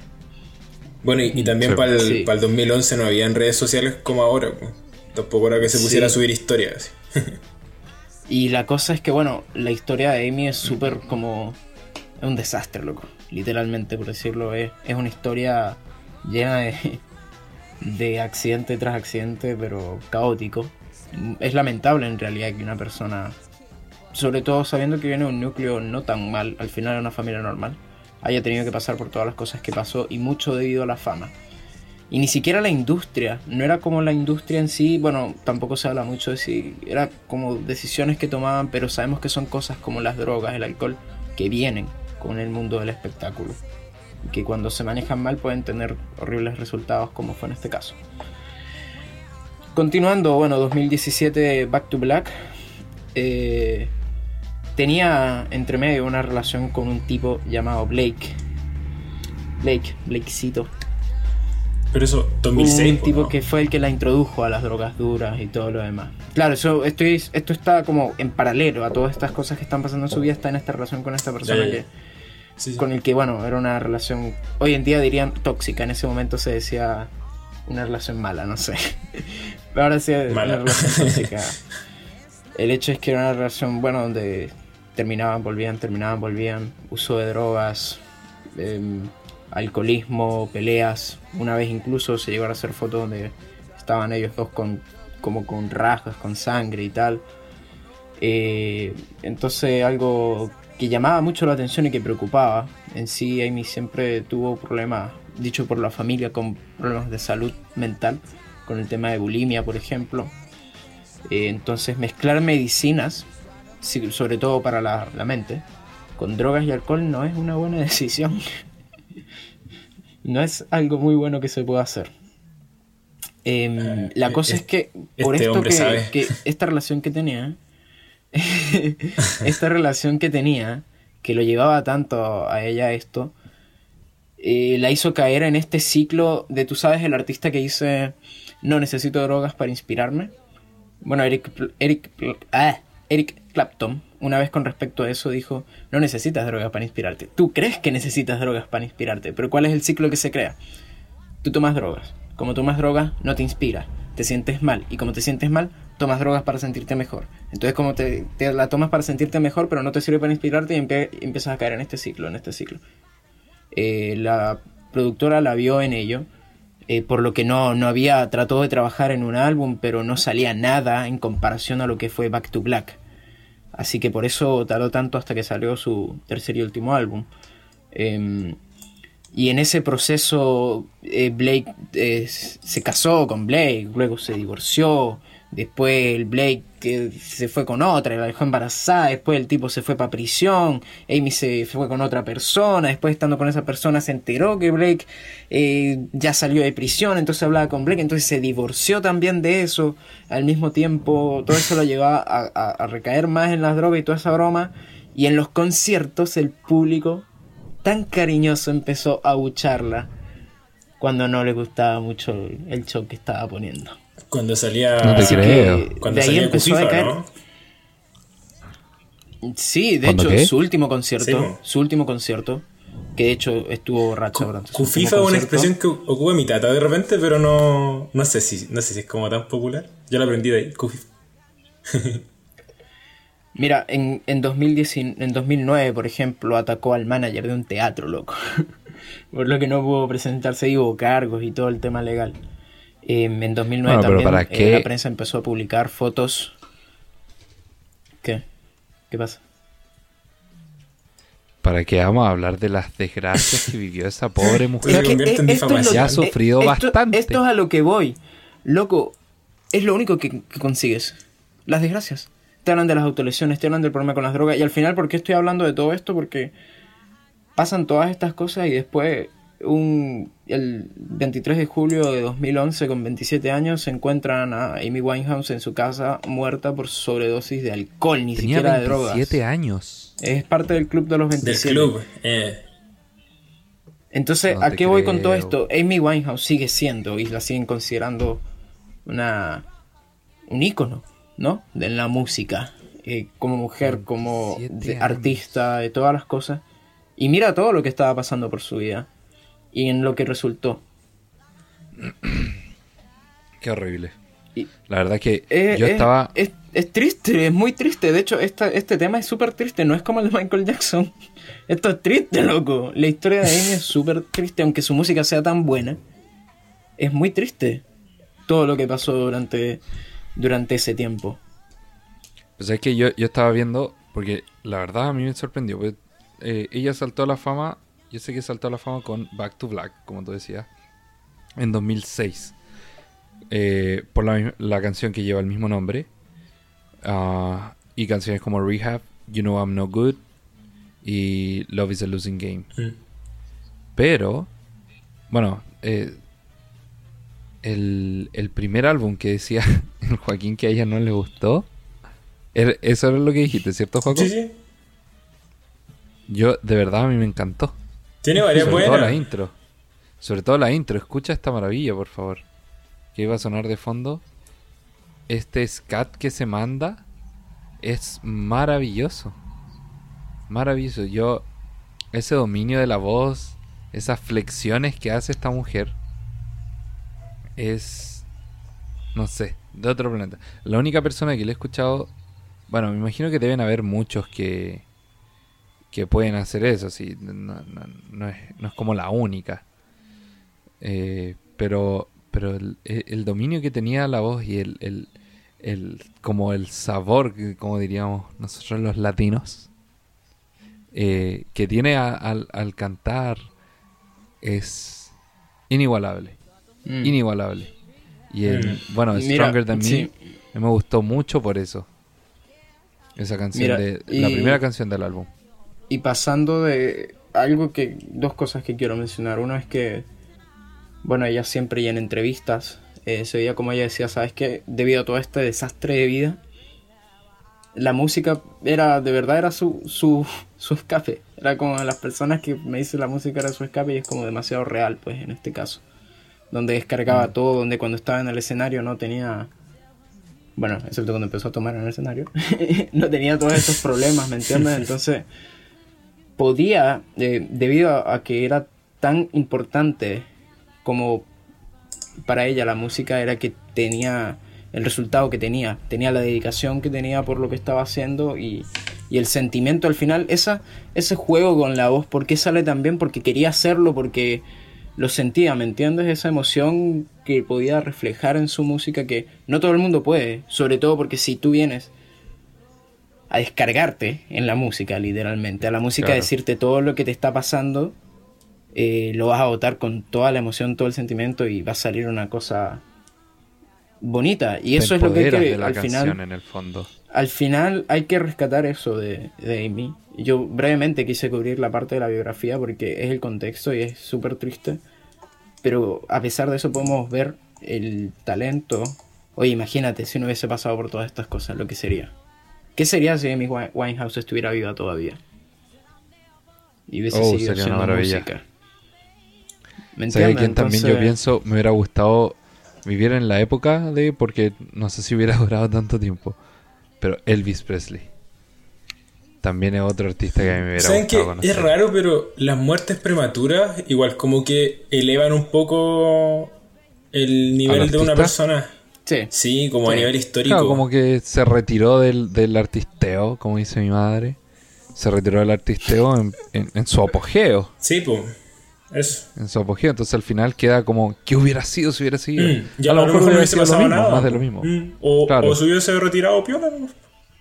Bueno, y, y también Sí. para el, Sí. 2011 no habían redes sociales como ahora. po. Tampoco era que se pusiera Sí. a subir historias. Y la cosa es que, bueno, la historia de Amy es súper como... Es un desastre, loco. Literalmente, por decirlo. Es, es una historia llena de, de accidente tras accidente, pero caótico. Es lamentable en realidad que una persona, sobre todo sabiendo que viene de un núcleo no tan mal, al final era una familia normal, haya tenido que pasar por todas las cosas que pasó y mucho debido a la fama. Y ni siquiera la industria, no era como la industria en sí, bueno, tampoco se habla mucho de si era como decisiones que tomaban, pero sabemos que son cosas como las drogas, el alcohol, que vienen con el mundo del espectáculo. Y que cuando se manejan mal pueden tener horribles resultados, como fue en este caso. Continuando, bueno, 2017 Back to Black. eh, tenía entre medio una relación con un tipo llamado Blake. Blake, Blakecito. Pero eso, 2006. un po, tipo ¿no? que fue el que la introdujo a las drogas duras y todo lo demás. Claro, eso estoy, esto está como en paralelo a todas estas cosas que están pasando en su vida, está en esta relación con esta persona Ya, ya, ya. que Sí, sí. con el que, bueno, era una relación, hoy en día dirían tóxica, en ese momento se decía una relación mala, no sé. Pero ahora sí es Mala. una relación tóxica. El hecho es que era una relación, bueno, donde terminaban, volvían, terminaban, volvían, uso de drogas, em, alcoholismo, peleas. Una vez incluso se llegaron a hacer fotos donde estaban ellos dos con como con rasgos, con sangre y tal. Eh, entonces algo que llamaba mucho la atención y que preocupaba. En sí, Amy siempre tuvo problemas, dicho por la familia, con problemas de salud mental, con el tema de bulimia, por ejemplo. Eh, entonces, mezclar medicinas, sobre todo para la, la mente, con drogas y alcohol no es una buena decisión. no es algo muy bueno que se pueda hacer. Em, Eh, la cosa es- es que por este esto hombre que, esta relación que tenía, esta relación que tenía, que lo llevaba tanto a ella esto, eh, la hizo caer en este ciclo de, tú sabes, el artista que dice, no necesito drogas para inspirarme. Bueno, Eric, ah, Eric Clapton, una vez con respecto a eso, dijo, no necesitas drogas para inspirarte. Tú crees que necesitas drogas para inspirarte, pero ¿cuál es el ciclo que se crea? Tú tomas drogas. Como tomas drogas, no te inspira. Te sientes mal. Y como te sientes mal, tomas drogas para sentirte mejor. Entonces, como te, te la tomas para sentirte mejor, pero no te sirve para inspirarte, y empiezas a caer en este ciclo, en este ciclo. Eh, la productora la vio en ello. Eh, por lo que no, no había tratado de trabajar en un álbum, pero no salía nada en comparación a lo que fue Back to Black. Así que por eso tardó tanto hasta que salió su tercer y último álbum. Em, y en ese proceso eh, Blake eh, se casó con Blake, luego se divorció, después el Blake eh, se fue con otra, la dejó embarazada, después el tipo se fue para prisión, Amy se fue con otra persona, después estando con esa persona se enteró que Blake eh, ya salió de prisión, entonces hablaba con Blake, entonces se divorció también de eso, al mismo tiempo todo eso lo llevaba a recaer más en las drogas y toda esa broma, y en los conciertos el público tan cariñoso empezó a bucharla cuando no le gustaba mucho el show que estaba poniendo. Cuando salía. No te creo. Cuando de ahí salía empezó a decaer. ¿no? Sí, de ¿Cuándo hecho, qué? su último concierto, Sí, su último concierto, que de hecho estuvo borracho durante Cufifa es una expresión que ocupa mi tata de repente, pero no, no sé si no sé si es como tan popular. Yo la aprendí de ahí, Cufifa. Mira, en, en, 2010, en 2009, por ejemplo, atacó al manager de un teatro, loco. por lo que no pudo presentarse y hubo cargos y todo el tema legal. Em, en 2009 también eh, la prensa empezó a publicar fotos. ¿Qué? ¿Qué pasa? ¿Para qué vamos a hablar de las desgracias que vivió esa pobre mujer? que, ya ha sufrido bastante. Esto es a lo que voy. Loco, es lo único que, consigues. Las desgracias. Te hablan de las autolesiones, te hablan del problema con las drogas. Y al final, ¿por qué estoy hablando de todo esto? Porque pasan todas estas cosas y después un, el 23 de julio de 2011, con 27 años, se encuentran a Amy Winehouse en su casa muerta por sobredosis de alcohol, ni siquiera de drogas. 27 años. Es parte del club de los 27. Del club, eh. Entonces, ¿a qué voy con todo esto? Amy Winehouse sigue siendo y la siguen considerando una un ícono, ¿no? De la música, eh, como mujer, como artista, de todas las cosas. Y mira todo lo que estaba pasando por su vida y en lo que resultó. Qué horrible. la verdad que yo estaba... Es, triste, es muy triste. De hecho, este tema es súper triste. No es como el de Michael Jackson. Esto es triste, loco. La historia de Amy es súper triste, aunque su música sea tan buena. Es muy triste todo lo que pasó durante, durante ese tiempo. Pues es que yo, yo estaba viendo, porque la verdad a mí me sorprendió. Pues, eh, ella saltó a la fama yo sé que saltó a la fama con Back to Black, como tú decías, en 2006. Eh, por la, canción que lleva el mismo nombre. Ah, y canciones como Rehab, You Know I'm No Good y Love is a Losing Game. Pero, bueno, eh, el, el, primer álbum que decía el Joaquín que a ella no le gustó, er, eso era lo que dijiste, ¿cierto, Joaquín? Sí, sí. Yo, de verdad, a mí me encantó. Tiene varias Sobre buenas. Todo la intro. Sobre todo la intro. Escucha esta maravilla, por favor. Que iba a sonar de fondo. Este scat que se manda es maravilloso. Maravilloso. Yo, ese dominio de la voz, esas flexiones que hace esta mujer, es, no sé, de otro planeta. La única persona que le he escuchado, bueno, me imagino que deben haber muchos que, que pueden hacer eso, sí, no, no, es, no es, como la única. Eh, pero pero el, dominio que tenía la voz y el, el, el como el sabor, como diríamos nosotros los latinos, eh, que tiene al, al, cantar es inigualable. Mm. Inigualable. Y el, mm. bueno, Stronger Than Me me gustó mucho por eso. Esa canción de la primera canción del álbum. Y pasando de algo que, dos cosas que quiero mencionar. Uno es que, bueno, ella siempre y en entrevistas eh, se veía como ella decía, sabes que debido a todo este desastre de vida, la música era, de verdad era su, su, su escape. Era como las personas que me dicen la música era su escape y es como demasiado real, pues, en este caso. Donde descargaba mm. todo, donde cuando estaba en el escenario no tenía bueno, excepto cuando empezó a tomar en el escenario, no tenía todos estos problemas, ¿me entiendes? Entonces, podía, eh, debido a, que era tan importante como para ella la música, era que tenía el resultado que tenía, tenía la dedicación que tenía por lo que estaba haciendo y, y el sentimiento al final, esa, ese juego con la voz, ¿por qué sale tan bien? Porque quería hacerlo, porque lo sentía, ¿me entiendes? Esa emoción que podía reflejar en su música que no todo el mundo puede, sobre todo porque si tú vienes a descargarte en la música, literalmente. A la música decirte todo lo que te está pasando, eh, lo vas a votar con toda la emoción, todo el sentimiento y va a salir una cosa bonita. Y eso es lo que que, al final, en el fondo. Al final hay que rescatar eso de, de Amy. Yo brevemente quise cubrir la parte de la biografía porque es el contexto y es súper triste. Pero a pesar de eso podemos ver el talento. Oye, imagínate si no hubiese pasado por todas estas cosas, lo que sería. ¿Qué sería si Amy Winehouse estuviera viva todavía? Y hubiese oh, seguido haciendo música. ¿Me ¿Sabes quién también yo pienso me hubiera gustado vivir en la época de porque no sé si hubiera durado tanto tiempo. Pero Elvis Presley. También es otro artista que a mí me hubiera ¿Saben gustado que Es raro, pero las muertes prematuras igual como que elevan un poco el nivel de una persona. Sí. Sí, como a nivel histórico. Claro, como que se retiró del, del artisteo, como dice mi madre. Se retiró del artisteo en, en- en su apogeo. Sí, pues. Eso. En su apogeo. Entonces al final queda como, ¿qué hubiera sido si hubiera seguido? Mm, ya a lo mejor no hubiese sido lo pasado mismo, nada. más de lo mismo. Mm, O, Claro. o se hubiese retirado piola.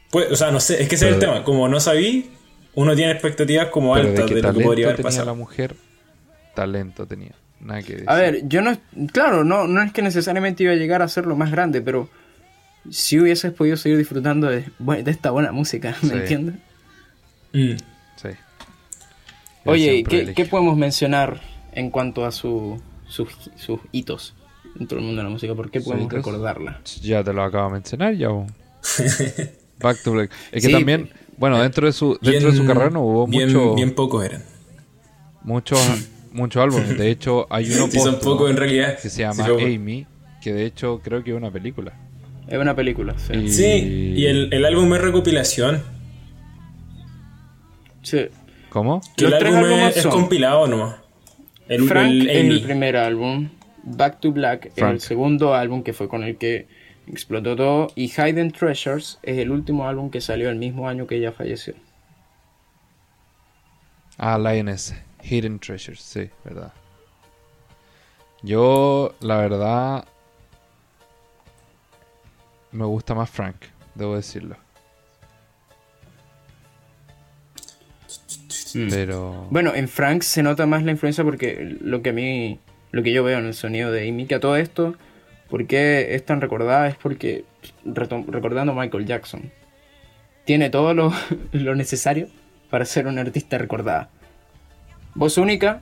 Pues, o sea, no sé, es que ese es el tema. Como no sabí, uno tiene expectativas como Pero altas de, lo que podría haber tenía pasado. la mujer, talento tenía. Nada que decir. A ver, yo no. Claro, no, no es que necesariamente iba a llegar a ser lo más grande, pero si hubieses podido seguir disfrutando de, esta buena música, ¿me Sí. entiendes? Mm. Sí. Oye, ¿qué, qué podemos mencionar en cuanto a su, sus, sus hitos dentro del mundo de la música? ¿Por qué ¿Sus podemos hitos? recordarla? Ya te lo acabo de mencionar, ya. Back to Black. Es que Sí, también, bueno, dentro de su, dentro de su carrera no hubo bien, mucho, bien pocos eran. muchos, muchos álbumes. De hecho, hay uno Sí, son póstumo pocos en realidad. que se llama Sí, Amy, que de hecho creo que es una película. Es una película, sí. Y- Sí, y el, el álbum es recopilación. Sí. ¿Cómo? Que Los el tres álbum es, son- compilado nomás. El, Frank el Amy. el primer álbum, Back to Black es Frank. el segundo álbum que fue con el que explotó todo y Hidden Treasures es el último álbum que salió el mismo año que ella falleció. Ah, Lioness. Hidden Treasures, sí, verdad. Yo, la verdad, me gusta más Frank, debo decirlo. Mm. Pero... Bueno, en Frank se nota más la influencia porque lo que a mí, lo que yo veo en el sonido de Amy, que a todo esto, ¿por qué es tan recordada? Es porque, recordando a Michael Jackson, tiene todo lo, lo necesario para ser una artista recordada. Voz única,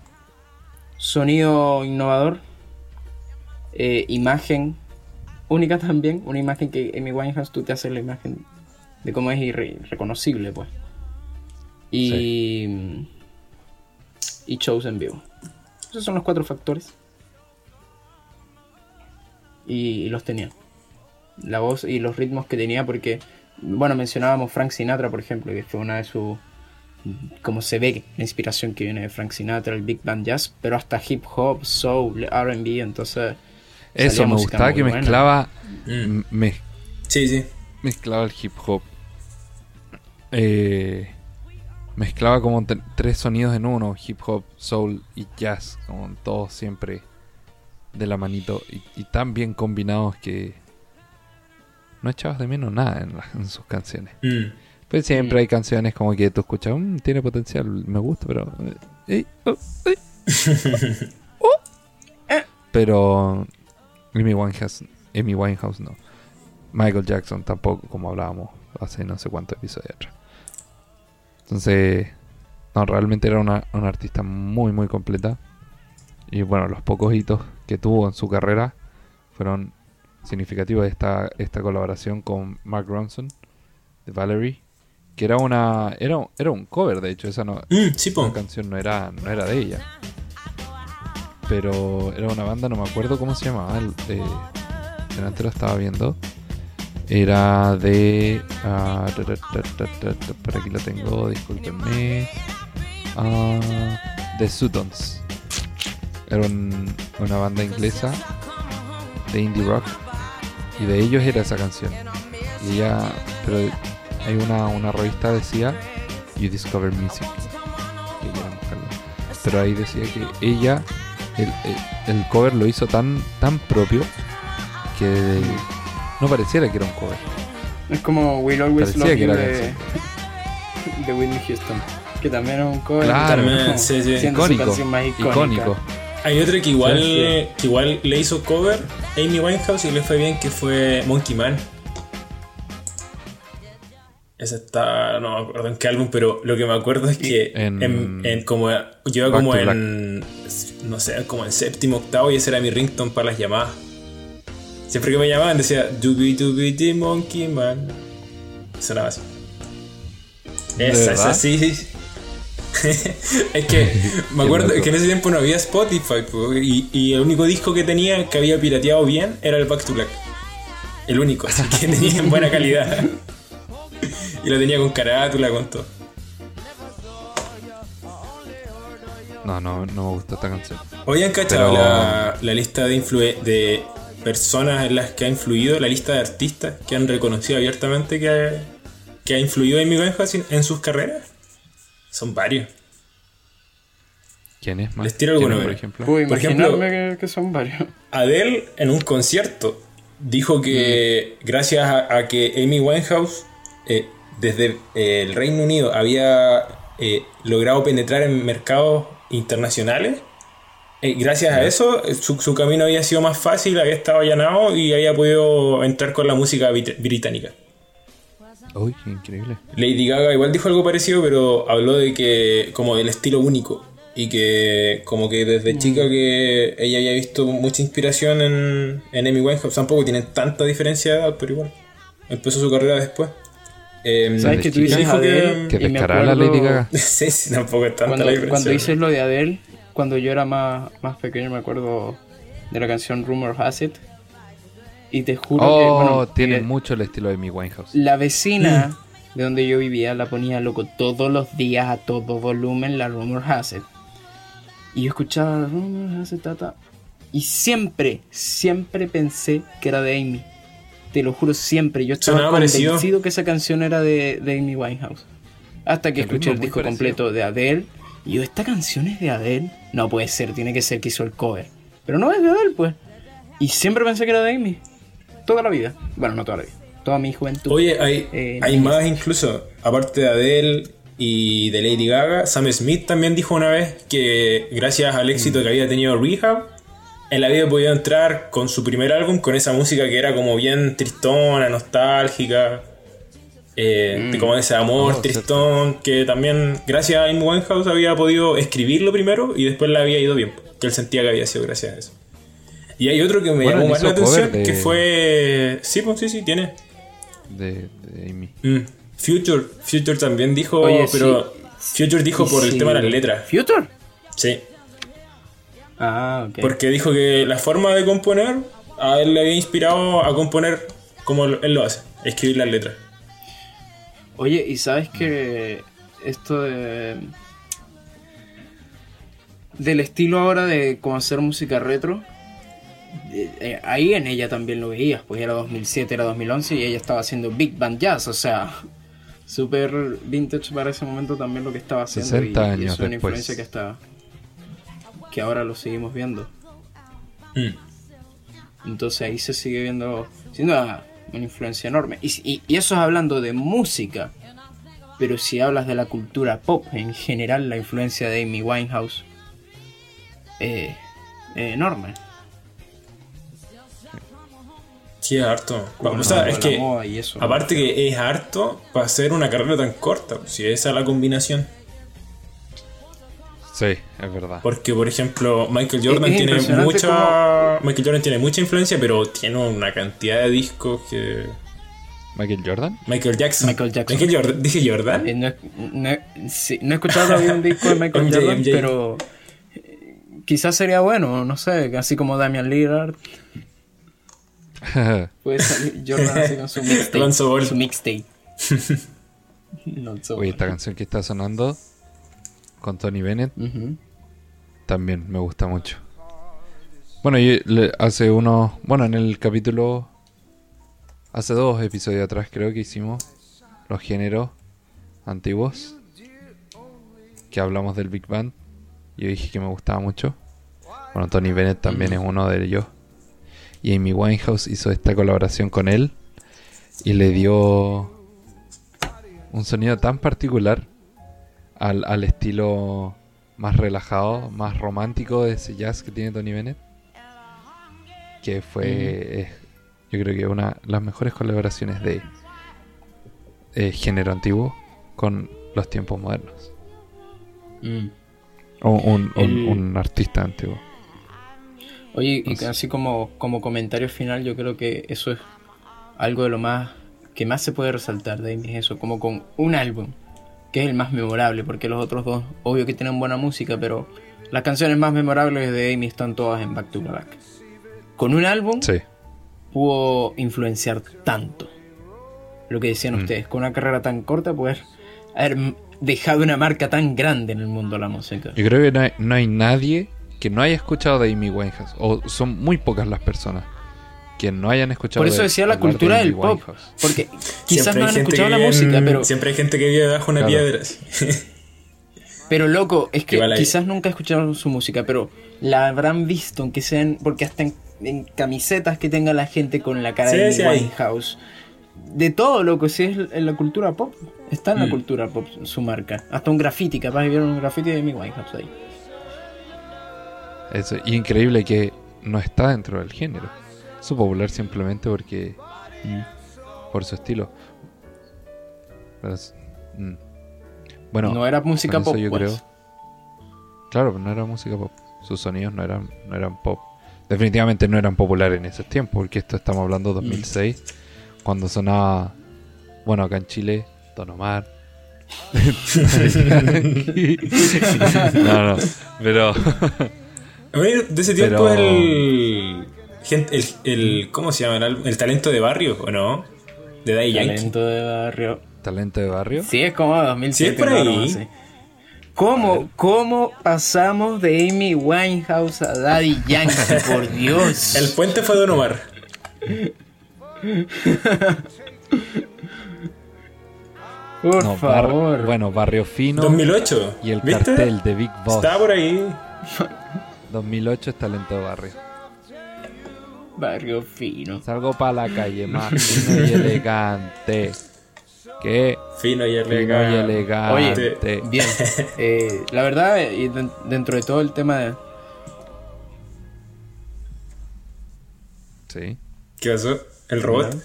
sonido innovador, eh, imagen única también, una imagen que Amy Winehouse tú te haces la imagen de cómo es irre- irreconocible, pues. Y, y shows en vivo. Esos son los cuatro factores. Y, y los tenía. La voz y los ritmos que tenía porque, bueno, mencionábamos Frank Sinatra, por ejemplo, que fue una de sus... Como se ve la inspiración que viene de Frank Sinatra, el Big Band Jazz, pero hasta hip hop, soul, RB, entonces... Eso, me música gustaba que buena. mezclaba, Mm. me- Sí, sí. mezclaba el hip hop. Eh, mezclaba como tres sonidos en uno, hip hop, soul y jazz, como todos siempre de la manito y, y tan bien combinados que no echabas de menos nada en, la- en sus canciones. Mm. Pues siempre Mm. hay canciones como que tú escuchas, "Mm, tiene potencial, me gusta, pero... eh, eh, oh, eh". Oh, eh. Pero Amy Winehouse, Amy Winehouse no. Michael Jackson tampoco, como hablábamos hace no sé cuántos episodios atrás. Entonces, no, realmente era una, una artista muy, muy completa. Y bueno, los pocos hitos que tuvo en su carrera fueron significativos. Esta, esta colaboración con Mark Ronson de Valerie, que era una era, un- era un cover, de hecho, esa no, Mm, sí, esa canción no era, no era de ella. Pero era una banda, no me acuerdo cómo se llamaba. El, eh, delante lo estaba viendo. Era de. ta, por aquí lo tengo, discúlpenme. Ah, The Sutons. Era un- una banda inglesa de indie rock. Y de ellos era esa canción. Y ella. Pero hay una, una revista decía You Discover Music. Que quieran buscarlo. Pero ahí decía que ella. El, el- el cover lo hizo tan, tan propio que no pareciera que era un cover. Es como Will Always Parecía Love que You era de, de Whitney Houston. Que también es un cover. Claro. También, sí, sí. Icónico. más icónica. Icónico. Hay otra que igual, Sí, que igual le hizo cover Amy Winehouse y le fue bien, que fue Monkey Man. Esa está, no me acuerdo en qué álbum, pero lo que me acuerdo es que En- en, en como Back como en no sé, como en séptimo, octavo y ese era mi ringtone para las llamadas. Siempre que me llamaban decía Dubi Dubi di Monkey Man. Sonaba así. ¿De Esa, esa sí. sí. es que me acuerdo que en ese tiempo no había Spotify po, y, y el único disco que tenía que había pirateado bien era el Back to Black. El único, así que tenía en buena calidad. Y lo tenía con carátula, con todo. No, no, no me gustó esta canción. Hoy han cachado Pero- la, la lista de, influe- de personas en las que ha influido, la lista de artistas que han reconocido abiertamente que ha, que ha influido Amy Winehouse en sus carreras? Son varios. ¿Quién es más? Les tiro alguno, por ejemplo. Puedo Por ejemplo- que, que son varios. Adele en un concierto dijo que gracias a, a que Amy Winehouse eh, desde eh, el Reino Unido había eh, logrado penetrar en mercados internacionales, eh, gracias a eso eh, su, su camino había sido más fácil, había estado allanado y había podido entrar con la música brit- británica. Uy, increíble. Lady Gaga igual dijo algo parecido, pero habló de que como del estilo único y que como que desde chica que ella había visto mucha inspiración en, en Amy Winehouse, tampoco tienen tanta diferencia de edad, pero igual empezó su carrera después. Eh, ¿Sabes que tú dices dijo que- Adele? Que y me descarada la acuerdo Lady Gaga. sí, sí, tampoco es tanta Cuando, la diferencia. cuando dices lo de Adele, cuando yo era más, más pequeño me acuerdo de la canción Rumor Has It. Y te juro que Oh, bueno, tiene eh, mucho el estilo de mi Winehouse. la vecina de donde yo vivía la ponía loco todos los días a todo volumen la Rumor Has It. Y yo escuchaba Rumor Has It, tata. Y siempre, siempre pensé que era de Amy. Te lo juro, siempre. Yo estaba parecido. convencido que esa canción era de, de Amy Winehouse. Hasta que El escuché el disco parecido. completo de Adele. Y yo, ¿esta canción es de Adele? No puede ser, tiene que ser que hizo el cover. Pero no es de Adele, pues. Y siempre pensé que era de Amy. Toda la vida. Bueno, no toda la vida. Toda mi juventud. Oye, hay, Eh, hay más incluso, aparte de Adele y de Lady Gaga, Sam Smith también dijo una vez que gracias al éxito que había tenido Rehab, él había podido entrar con su primer álbum con esa música que era como bien tristona, nostálgica, eh, de como ese amor Oh, tristón, que también gracias a Amy Winehouse había podido escribirlo primero y después le había ido bien, que él sentía que había sido gracias a eso. Y hay otro que me Bueno, llamó más la atención, de- que fue... Sí, pues sí, sí, tiene. De, de Amy. Mm, Future, Future también dijo, Oye, pero Future dijo por el sí. tema de las letras. ¿Future? Sí, Ah, ok. porque dijo que la forma de componer a él le había inspirado a componer como él lo hace, escribir las letras. Oye, ¿y sabes que esto de... Del estilo ahora de como hacer música retro, eh, eh, ahí en ella también lo veías, pues era 2007, era 2011 y ella estaba haciendo Big Band Jazz, o sea, súper vintage para ese momento también lo que estaba haciendo. 60 y, y años es una después. influencia que está... que ahora lo seguimos viendo. Mm. Entonces ahí se sigue viendo, siendo una, una influencia enorme. Y, y- y eso es hablando de música. Pero si hablas de la cultura pop en general, la influencia de Amy Winehouse eh, es enorme. Sí, es harto. Como o sea, es que y eso. aparte que es harto para hacer una carrera tan corta, si esa es la combinación. Sí, es verdad. Porque, por ejemplo, Michael Jordan es tiene mucha. Michael Jordan tiene mucha influencia, pero tiene una cantidad de discos que. Michael Jordan. Michael Jackson. Michael Jackson. Michael Jordan. Dije Jordan. Eh, no, he- no sí, no he escuchado todavía un disco de Michael MJ, Jordan, MJ. pero eh, quizás sería bueno, no sé, así como Damian Lillard. Puede salir Jordan así con su mixtape. Lonzo Ball. Su mixtape. Lonzo Oye, esta canción que está sonando con Tony Bennett también me gusta mucho. Bueno, y le- hace uno, bueno, en el capítulo, hace dos episodios atrás creo que hicimos los géneros antiguos, que hablamos del Big Band. Yo dije que me gustaba mucho. Bueno, Tony Bennett también es uno de ellos. Y Amy Winehouse hizo esta colaboración con él y le dio un sonido tan particular al, al estilo más relajado, más romántico de ese jazz que tiene Tony Bennett. Que fue, yo creo que una de las mejores colaboraciones de eh, género antiguo con los tiempos modernos. Mm. O un, un- artista antiguo. Oye, y así como, como comentario final, yo creo que eso es algo de lo más que más se puede resaltar de Amy, es eso, como con un álbum, que es el más memorable, porque los otros dos, obvio que tienen buena música, pero las canciones más memorables de Amy están todas en Back to Black. Con un álbum Sí, pudo influenciar tanto. Lo que decían Mm. ustedes, con una carrera tan corta, poder haber dejado una marca tan grande en el mundo de la música. yo creo que no hay, no hay nadie que no haya escuchado de Amy Winehouse. O son muy pocas las personas que no hayan escuchado. Por eso de- decía la cultura del pop. Winehouse. Porque quizás no han escuchado la en- música, pero, Siempre hay gente que vive debajo de una Claro. piedra. pero loco, es que quizás nunca escucharon su música, pero la habrán visto, aunque sean, porque hasta en, en camisetas que tenga la gente con la cara Sí, de sí hay. Winehouse. De todo, loco, si es en la cultura pop. Está en la Mm. cultura pop su marca. Hasta un graffiti, capaz vieron un graffiti de Amy Winehouse ahí. Eso, y increíble que no está dentro del género. Es popular simplemente porque. por su estilo. Mm. Bueno, no era música pop, yo pues. creo. Claro, pero no era música pop. Sus sonidos no eran, no eran pop. Definitivamente no eran populares en ese tiempo, porque esto estamos hablando de 2006, cuando sonaba, bueno, acá en Chile, Don Omar. no, no, pero A ver, de ese tiempo Pero- el, gente- el, el- ¿Cómo se llama? El, álbum? El talento de barrio, ¿o no? De Daddy Yankee. Talento de barrio. talento de barrio. Sí, es como 2007. Sí, es por ahí. no. ¿Cómo, ¿Cómo pasamos de Amy Winehouse a Daddy Yankee? Por Dios. El puente fue Don Omar. Por No, bar- favor. bueno, Barrio Fino 2008. y el ¿Viste? cartel de Big Boss. Estaba por ahí. 2008 es talento de barrio. Barrio fino. Salgo para la calle más fino y elegante. Que Fino y fino y elegante. elegante. Oye, bien. Eh, la verdad, y den- dentro de todo el tema de. Sí. ¿Qué pasó? ¿El robot?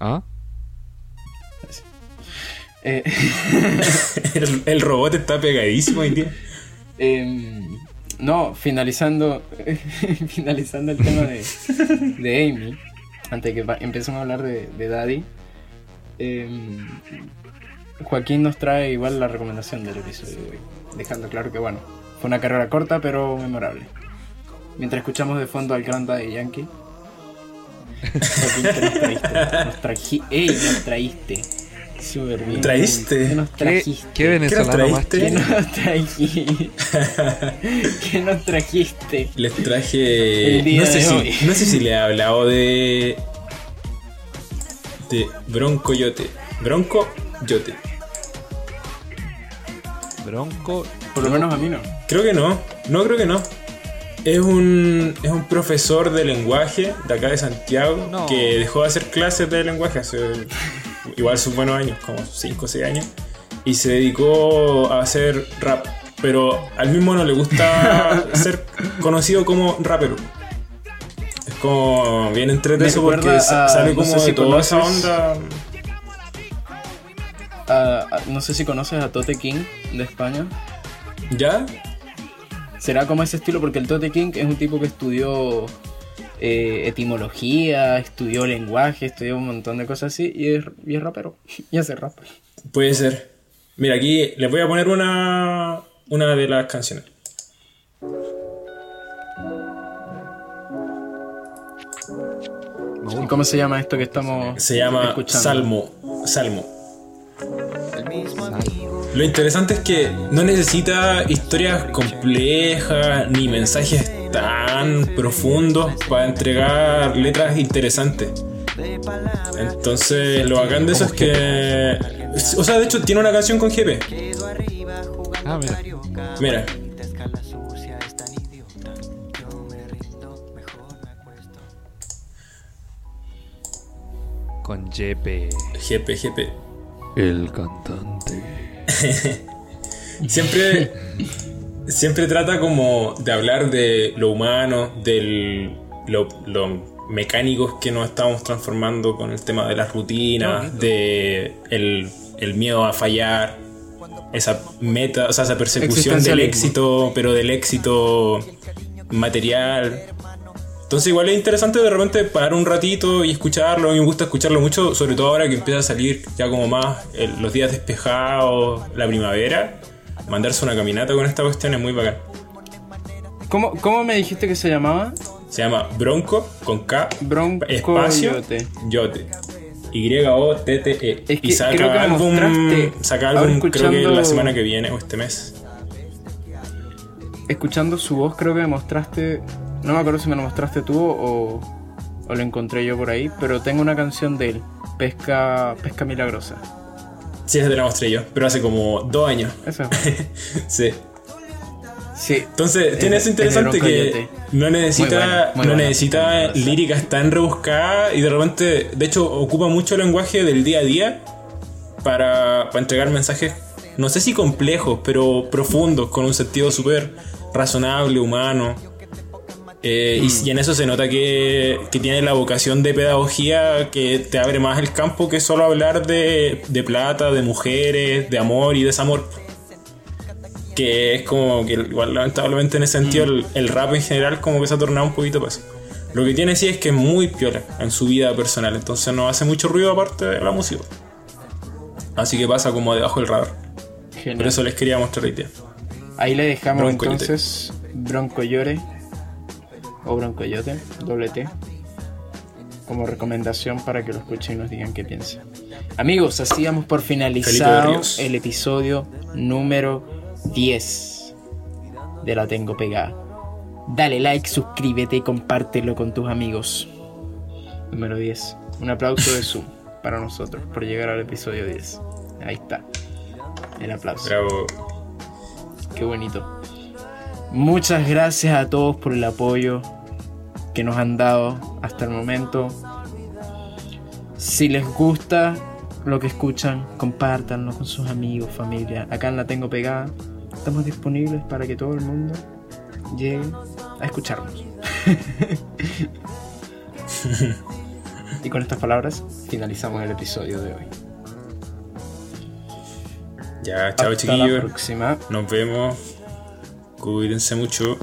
¿Ah? eh, el, el robot está pegadísimo hoy día. em, no, finalizando. finalizando el tema de, de Amy. Antes que pa- empecemos a hablar de, de Daddy. em, Joaquín nos trae igual la recomendación del episodio de hoy. Dejando claro que, bueno, fue una carrera corta pero memorable. Mientras escuchamos de fondo al gran Daddy Yankee. Joaquín, ¿qué nos traíste? Nos traji- ¡Ey! Nos traíste. Súper bien. ¿Traíste? ¿Qué nos ¿Qué, trajiste? qué venezolano más trajiste? ¿Qué nos trajiste? ¿Qué nos trajiste? Les traje. No sé, si, no sé si le he hablado de. De Bronco Yote. Bronco Yote. Bronco. Por lo menos a mí no. Creo que no. No, creo que no. Es un, es un profesor de lenguaje de acá de Santiago No. que dejó de hacer clases de lenguaje hace igual sus buenos años, como 5 o 6 años, y se dedicó a hacer rap. Pero al mismo no le gusta ser conocido como rapero. Es como bien entretenimiento Me porque a- sale no como sé si de toda esa onda. No sé si conoces a Tote King de España. ¿Ya? Será como ese estilo porque el Tote King es un tipo que estudió eh, etimología, estudió lenguaje, estudió un montón de cosas así y es, y es rapero. Y hace rap. Puede ser. Mira, aquí les voy a poner una, una de las canciones. ¿Y cómo se llama esto que estamos Se llama escuchando? Salmo. Salmo. Lo interesante es que no necesita historias complejas ni mensajes tan profundos para entregar letras interesantes. Entonces, lo bacán de eso es que. O sea, de hecho, tiene una canción con GP. Ah, mira. Mira, Con JP. GP, GP. El cantante. Siempre, siempre trata como de hablar de lo humano, de lo, lo mecánicos que nos estamos transformando con el tema de las rutinas, de el, el miedo a fallar, esa meta, o sea, esa persecución del éxito, pero del éxito material. Entonces igual es interesante de repente parar un ratito y escucharlo. A mí me gusta escucharlo mucho, sobre todo ahora que empieza a salir ya como más el- los días despejados, la primavera. Mandarse una caminata con esta cuestión es muy bacán. ¿Cómo, ¿Cómo me dijiste que se llamaba? Se llama Bronco con K Bronco espacio Yote. Yote. Y-O-T-T-E. Es que y saca creo que álbum, saca álbum creo que escuchando- la semana que viene o este mes. Escuchando su voz creo que me mostraste No me acuerdo si me lo mostraste tú o, o lo encontré yo por ahí, pero tengo una canción de él, Pesca, Pesca Milagrosa. Sí, la mostré yo, pero hace como dos años. Eso. sí. Sí. Entonces, Es tiene de- eso es de interesante que no necesita, no necesita líricas tan rebuscadas y de repente, de hecho, ocupa mucho el lenguaje del día a día para, para entregar mensajes, no sé si complejos, pero profundos, con un sentido súper razonable, humano. Eh, y- y, en eso se nota que, que tiene la vocación de pedagogía que te abre más el campo que solo hablar de, de plata, de mujeres, de amor y desamor que es como que igual lamentablemente en ese sentido el, el rap en general como que se ha tornado un poquito para eso. Lo que tiene sí es que es muy piola en su vida personal, entonces no hace mucho ruido aparte de la música. Así que pasa como debajo del radar. Genial. Por eso les quería mostrar hoy día. Ahí le dejamos Bronco entonces Bronco Llore o Bronco Yote, doble T, como recomendación para que lo escuchen y nos digan qué piensan. Amigos, así damos por finalizado el episodio número 10 de La Tengo Pegada. Dale like, suscríbete y compártelo con tus amigos. Número 10. Un aplauso de Zoom para nosotros por llegar al episodio 10. Ahí está. El aplauso. Bravo. Qué bonito. Muchas gracias a todos por el apoyo que nos han dado hasta el momento. Si les gusta lo que escuchan, compártanlo con sus amigos, familia. Acá en la tengo pegada. Estamos disponibles para que todo el mundo llegue a escucharnos. y con estas palabras finalizamos el episodio de hoy. Ya, chao Hasta la chiquillos. próxima. Nos vemos. Cuídense mucho.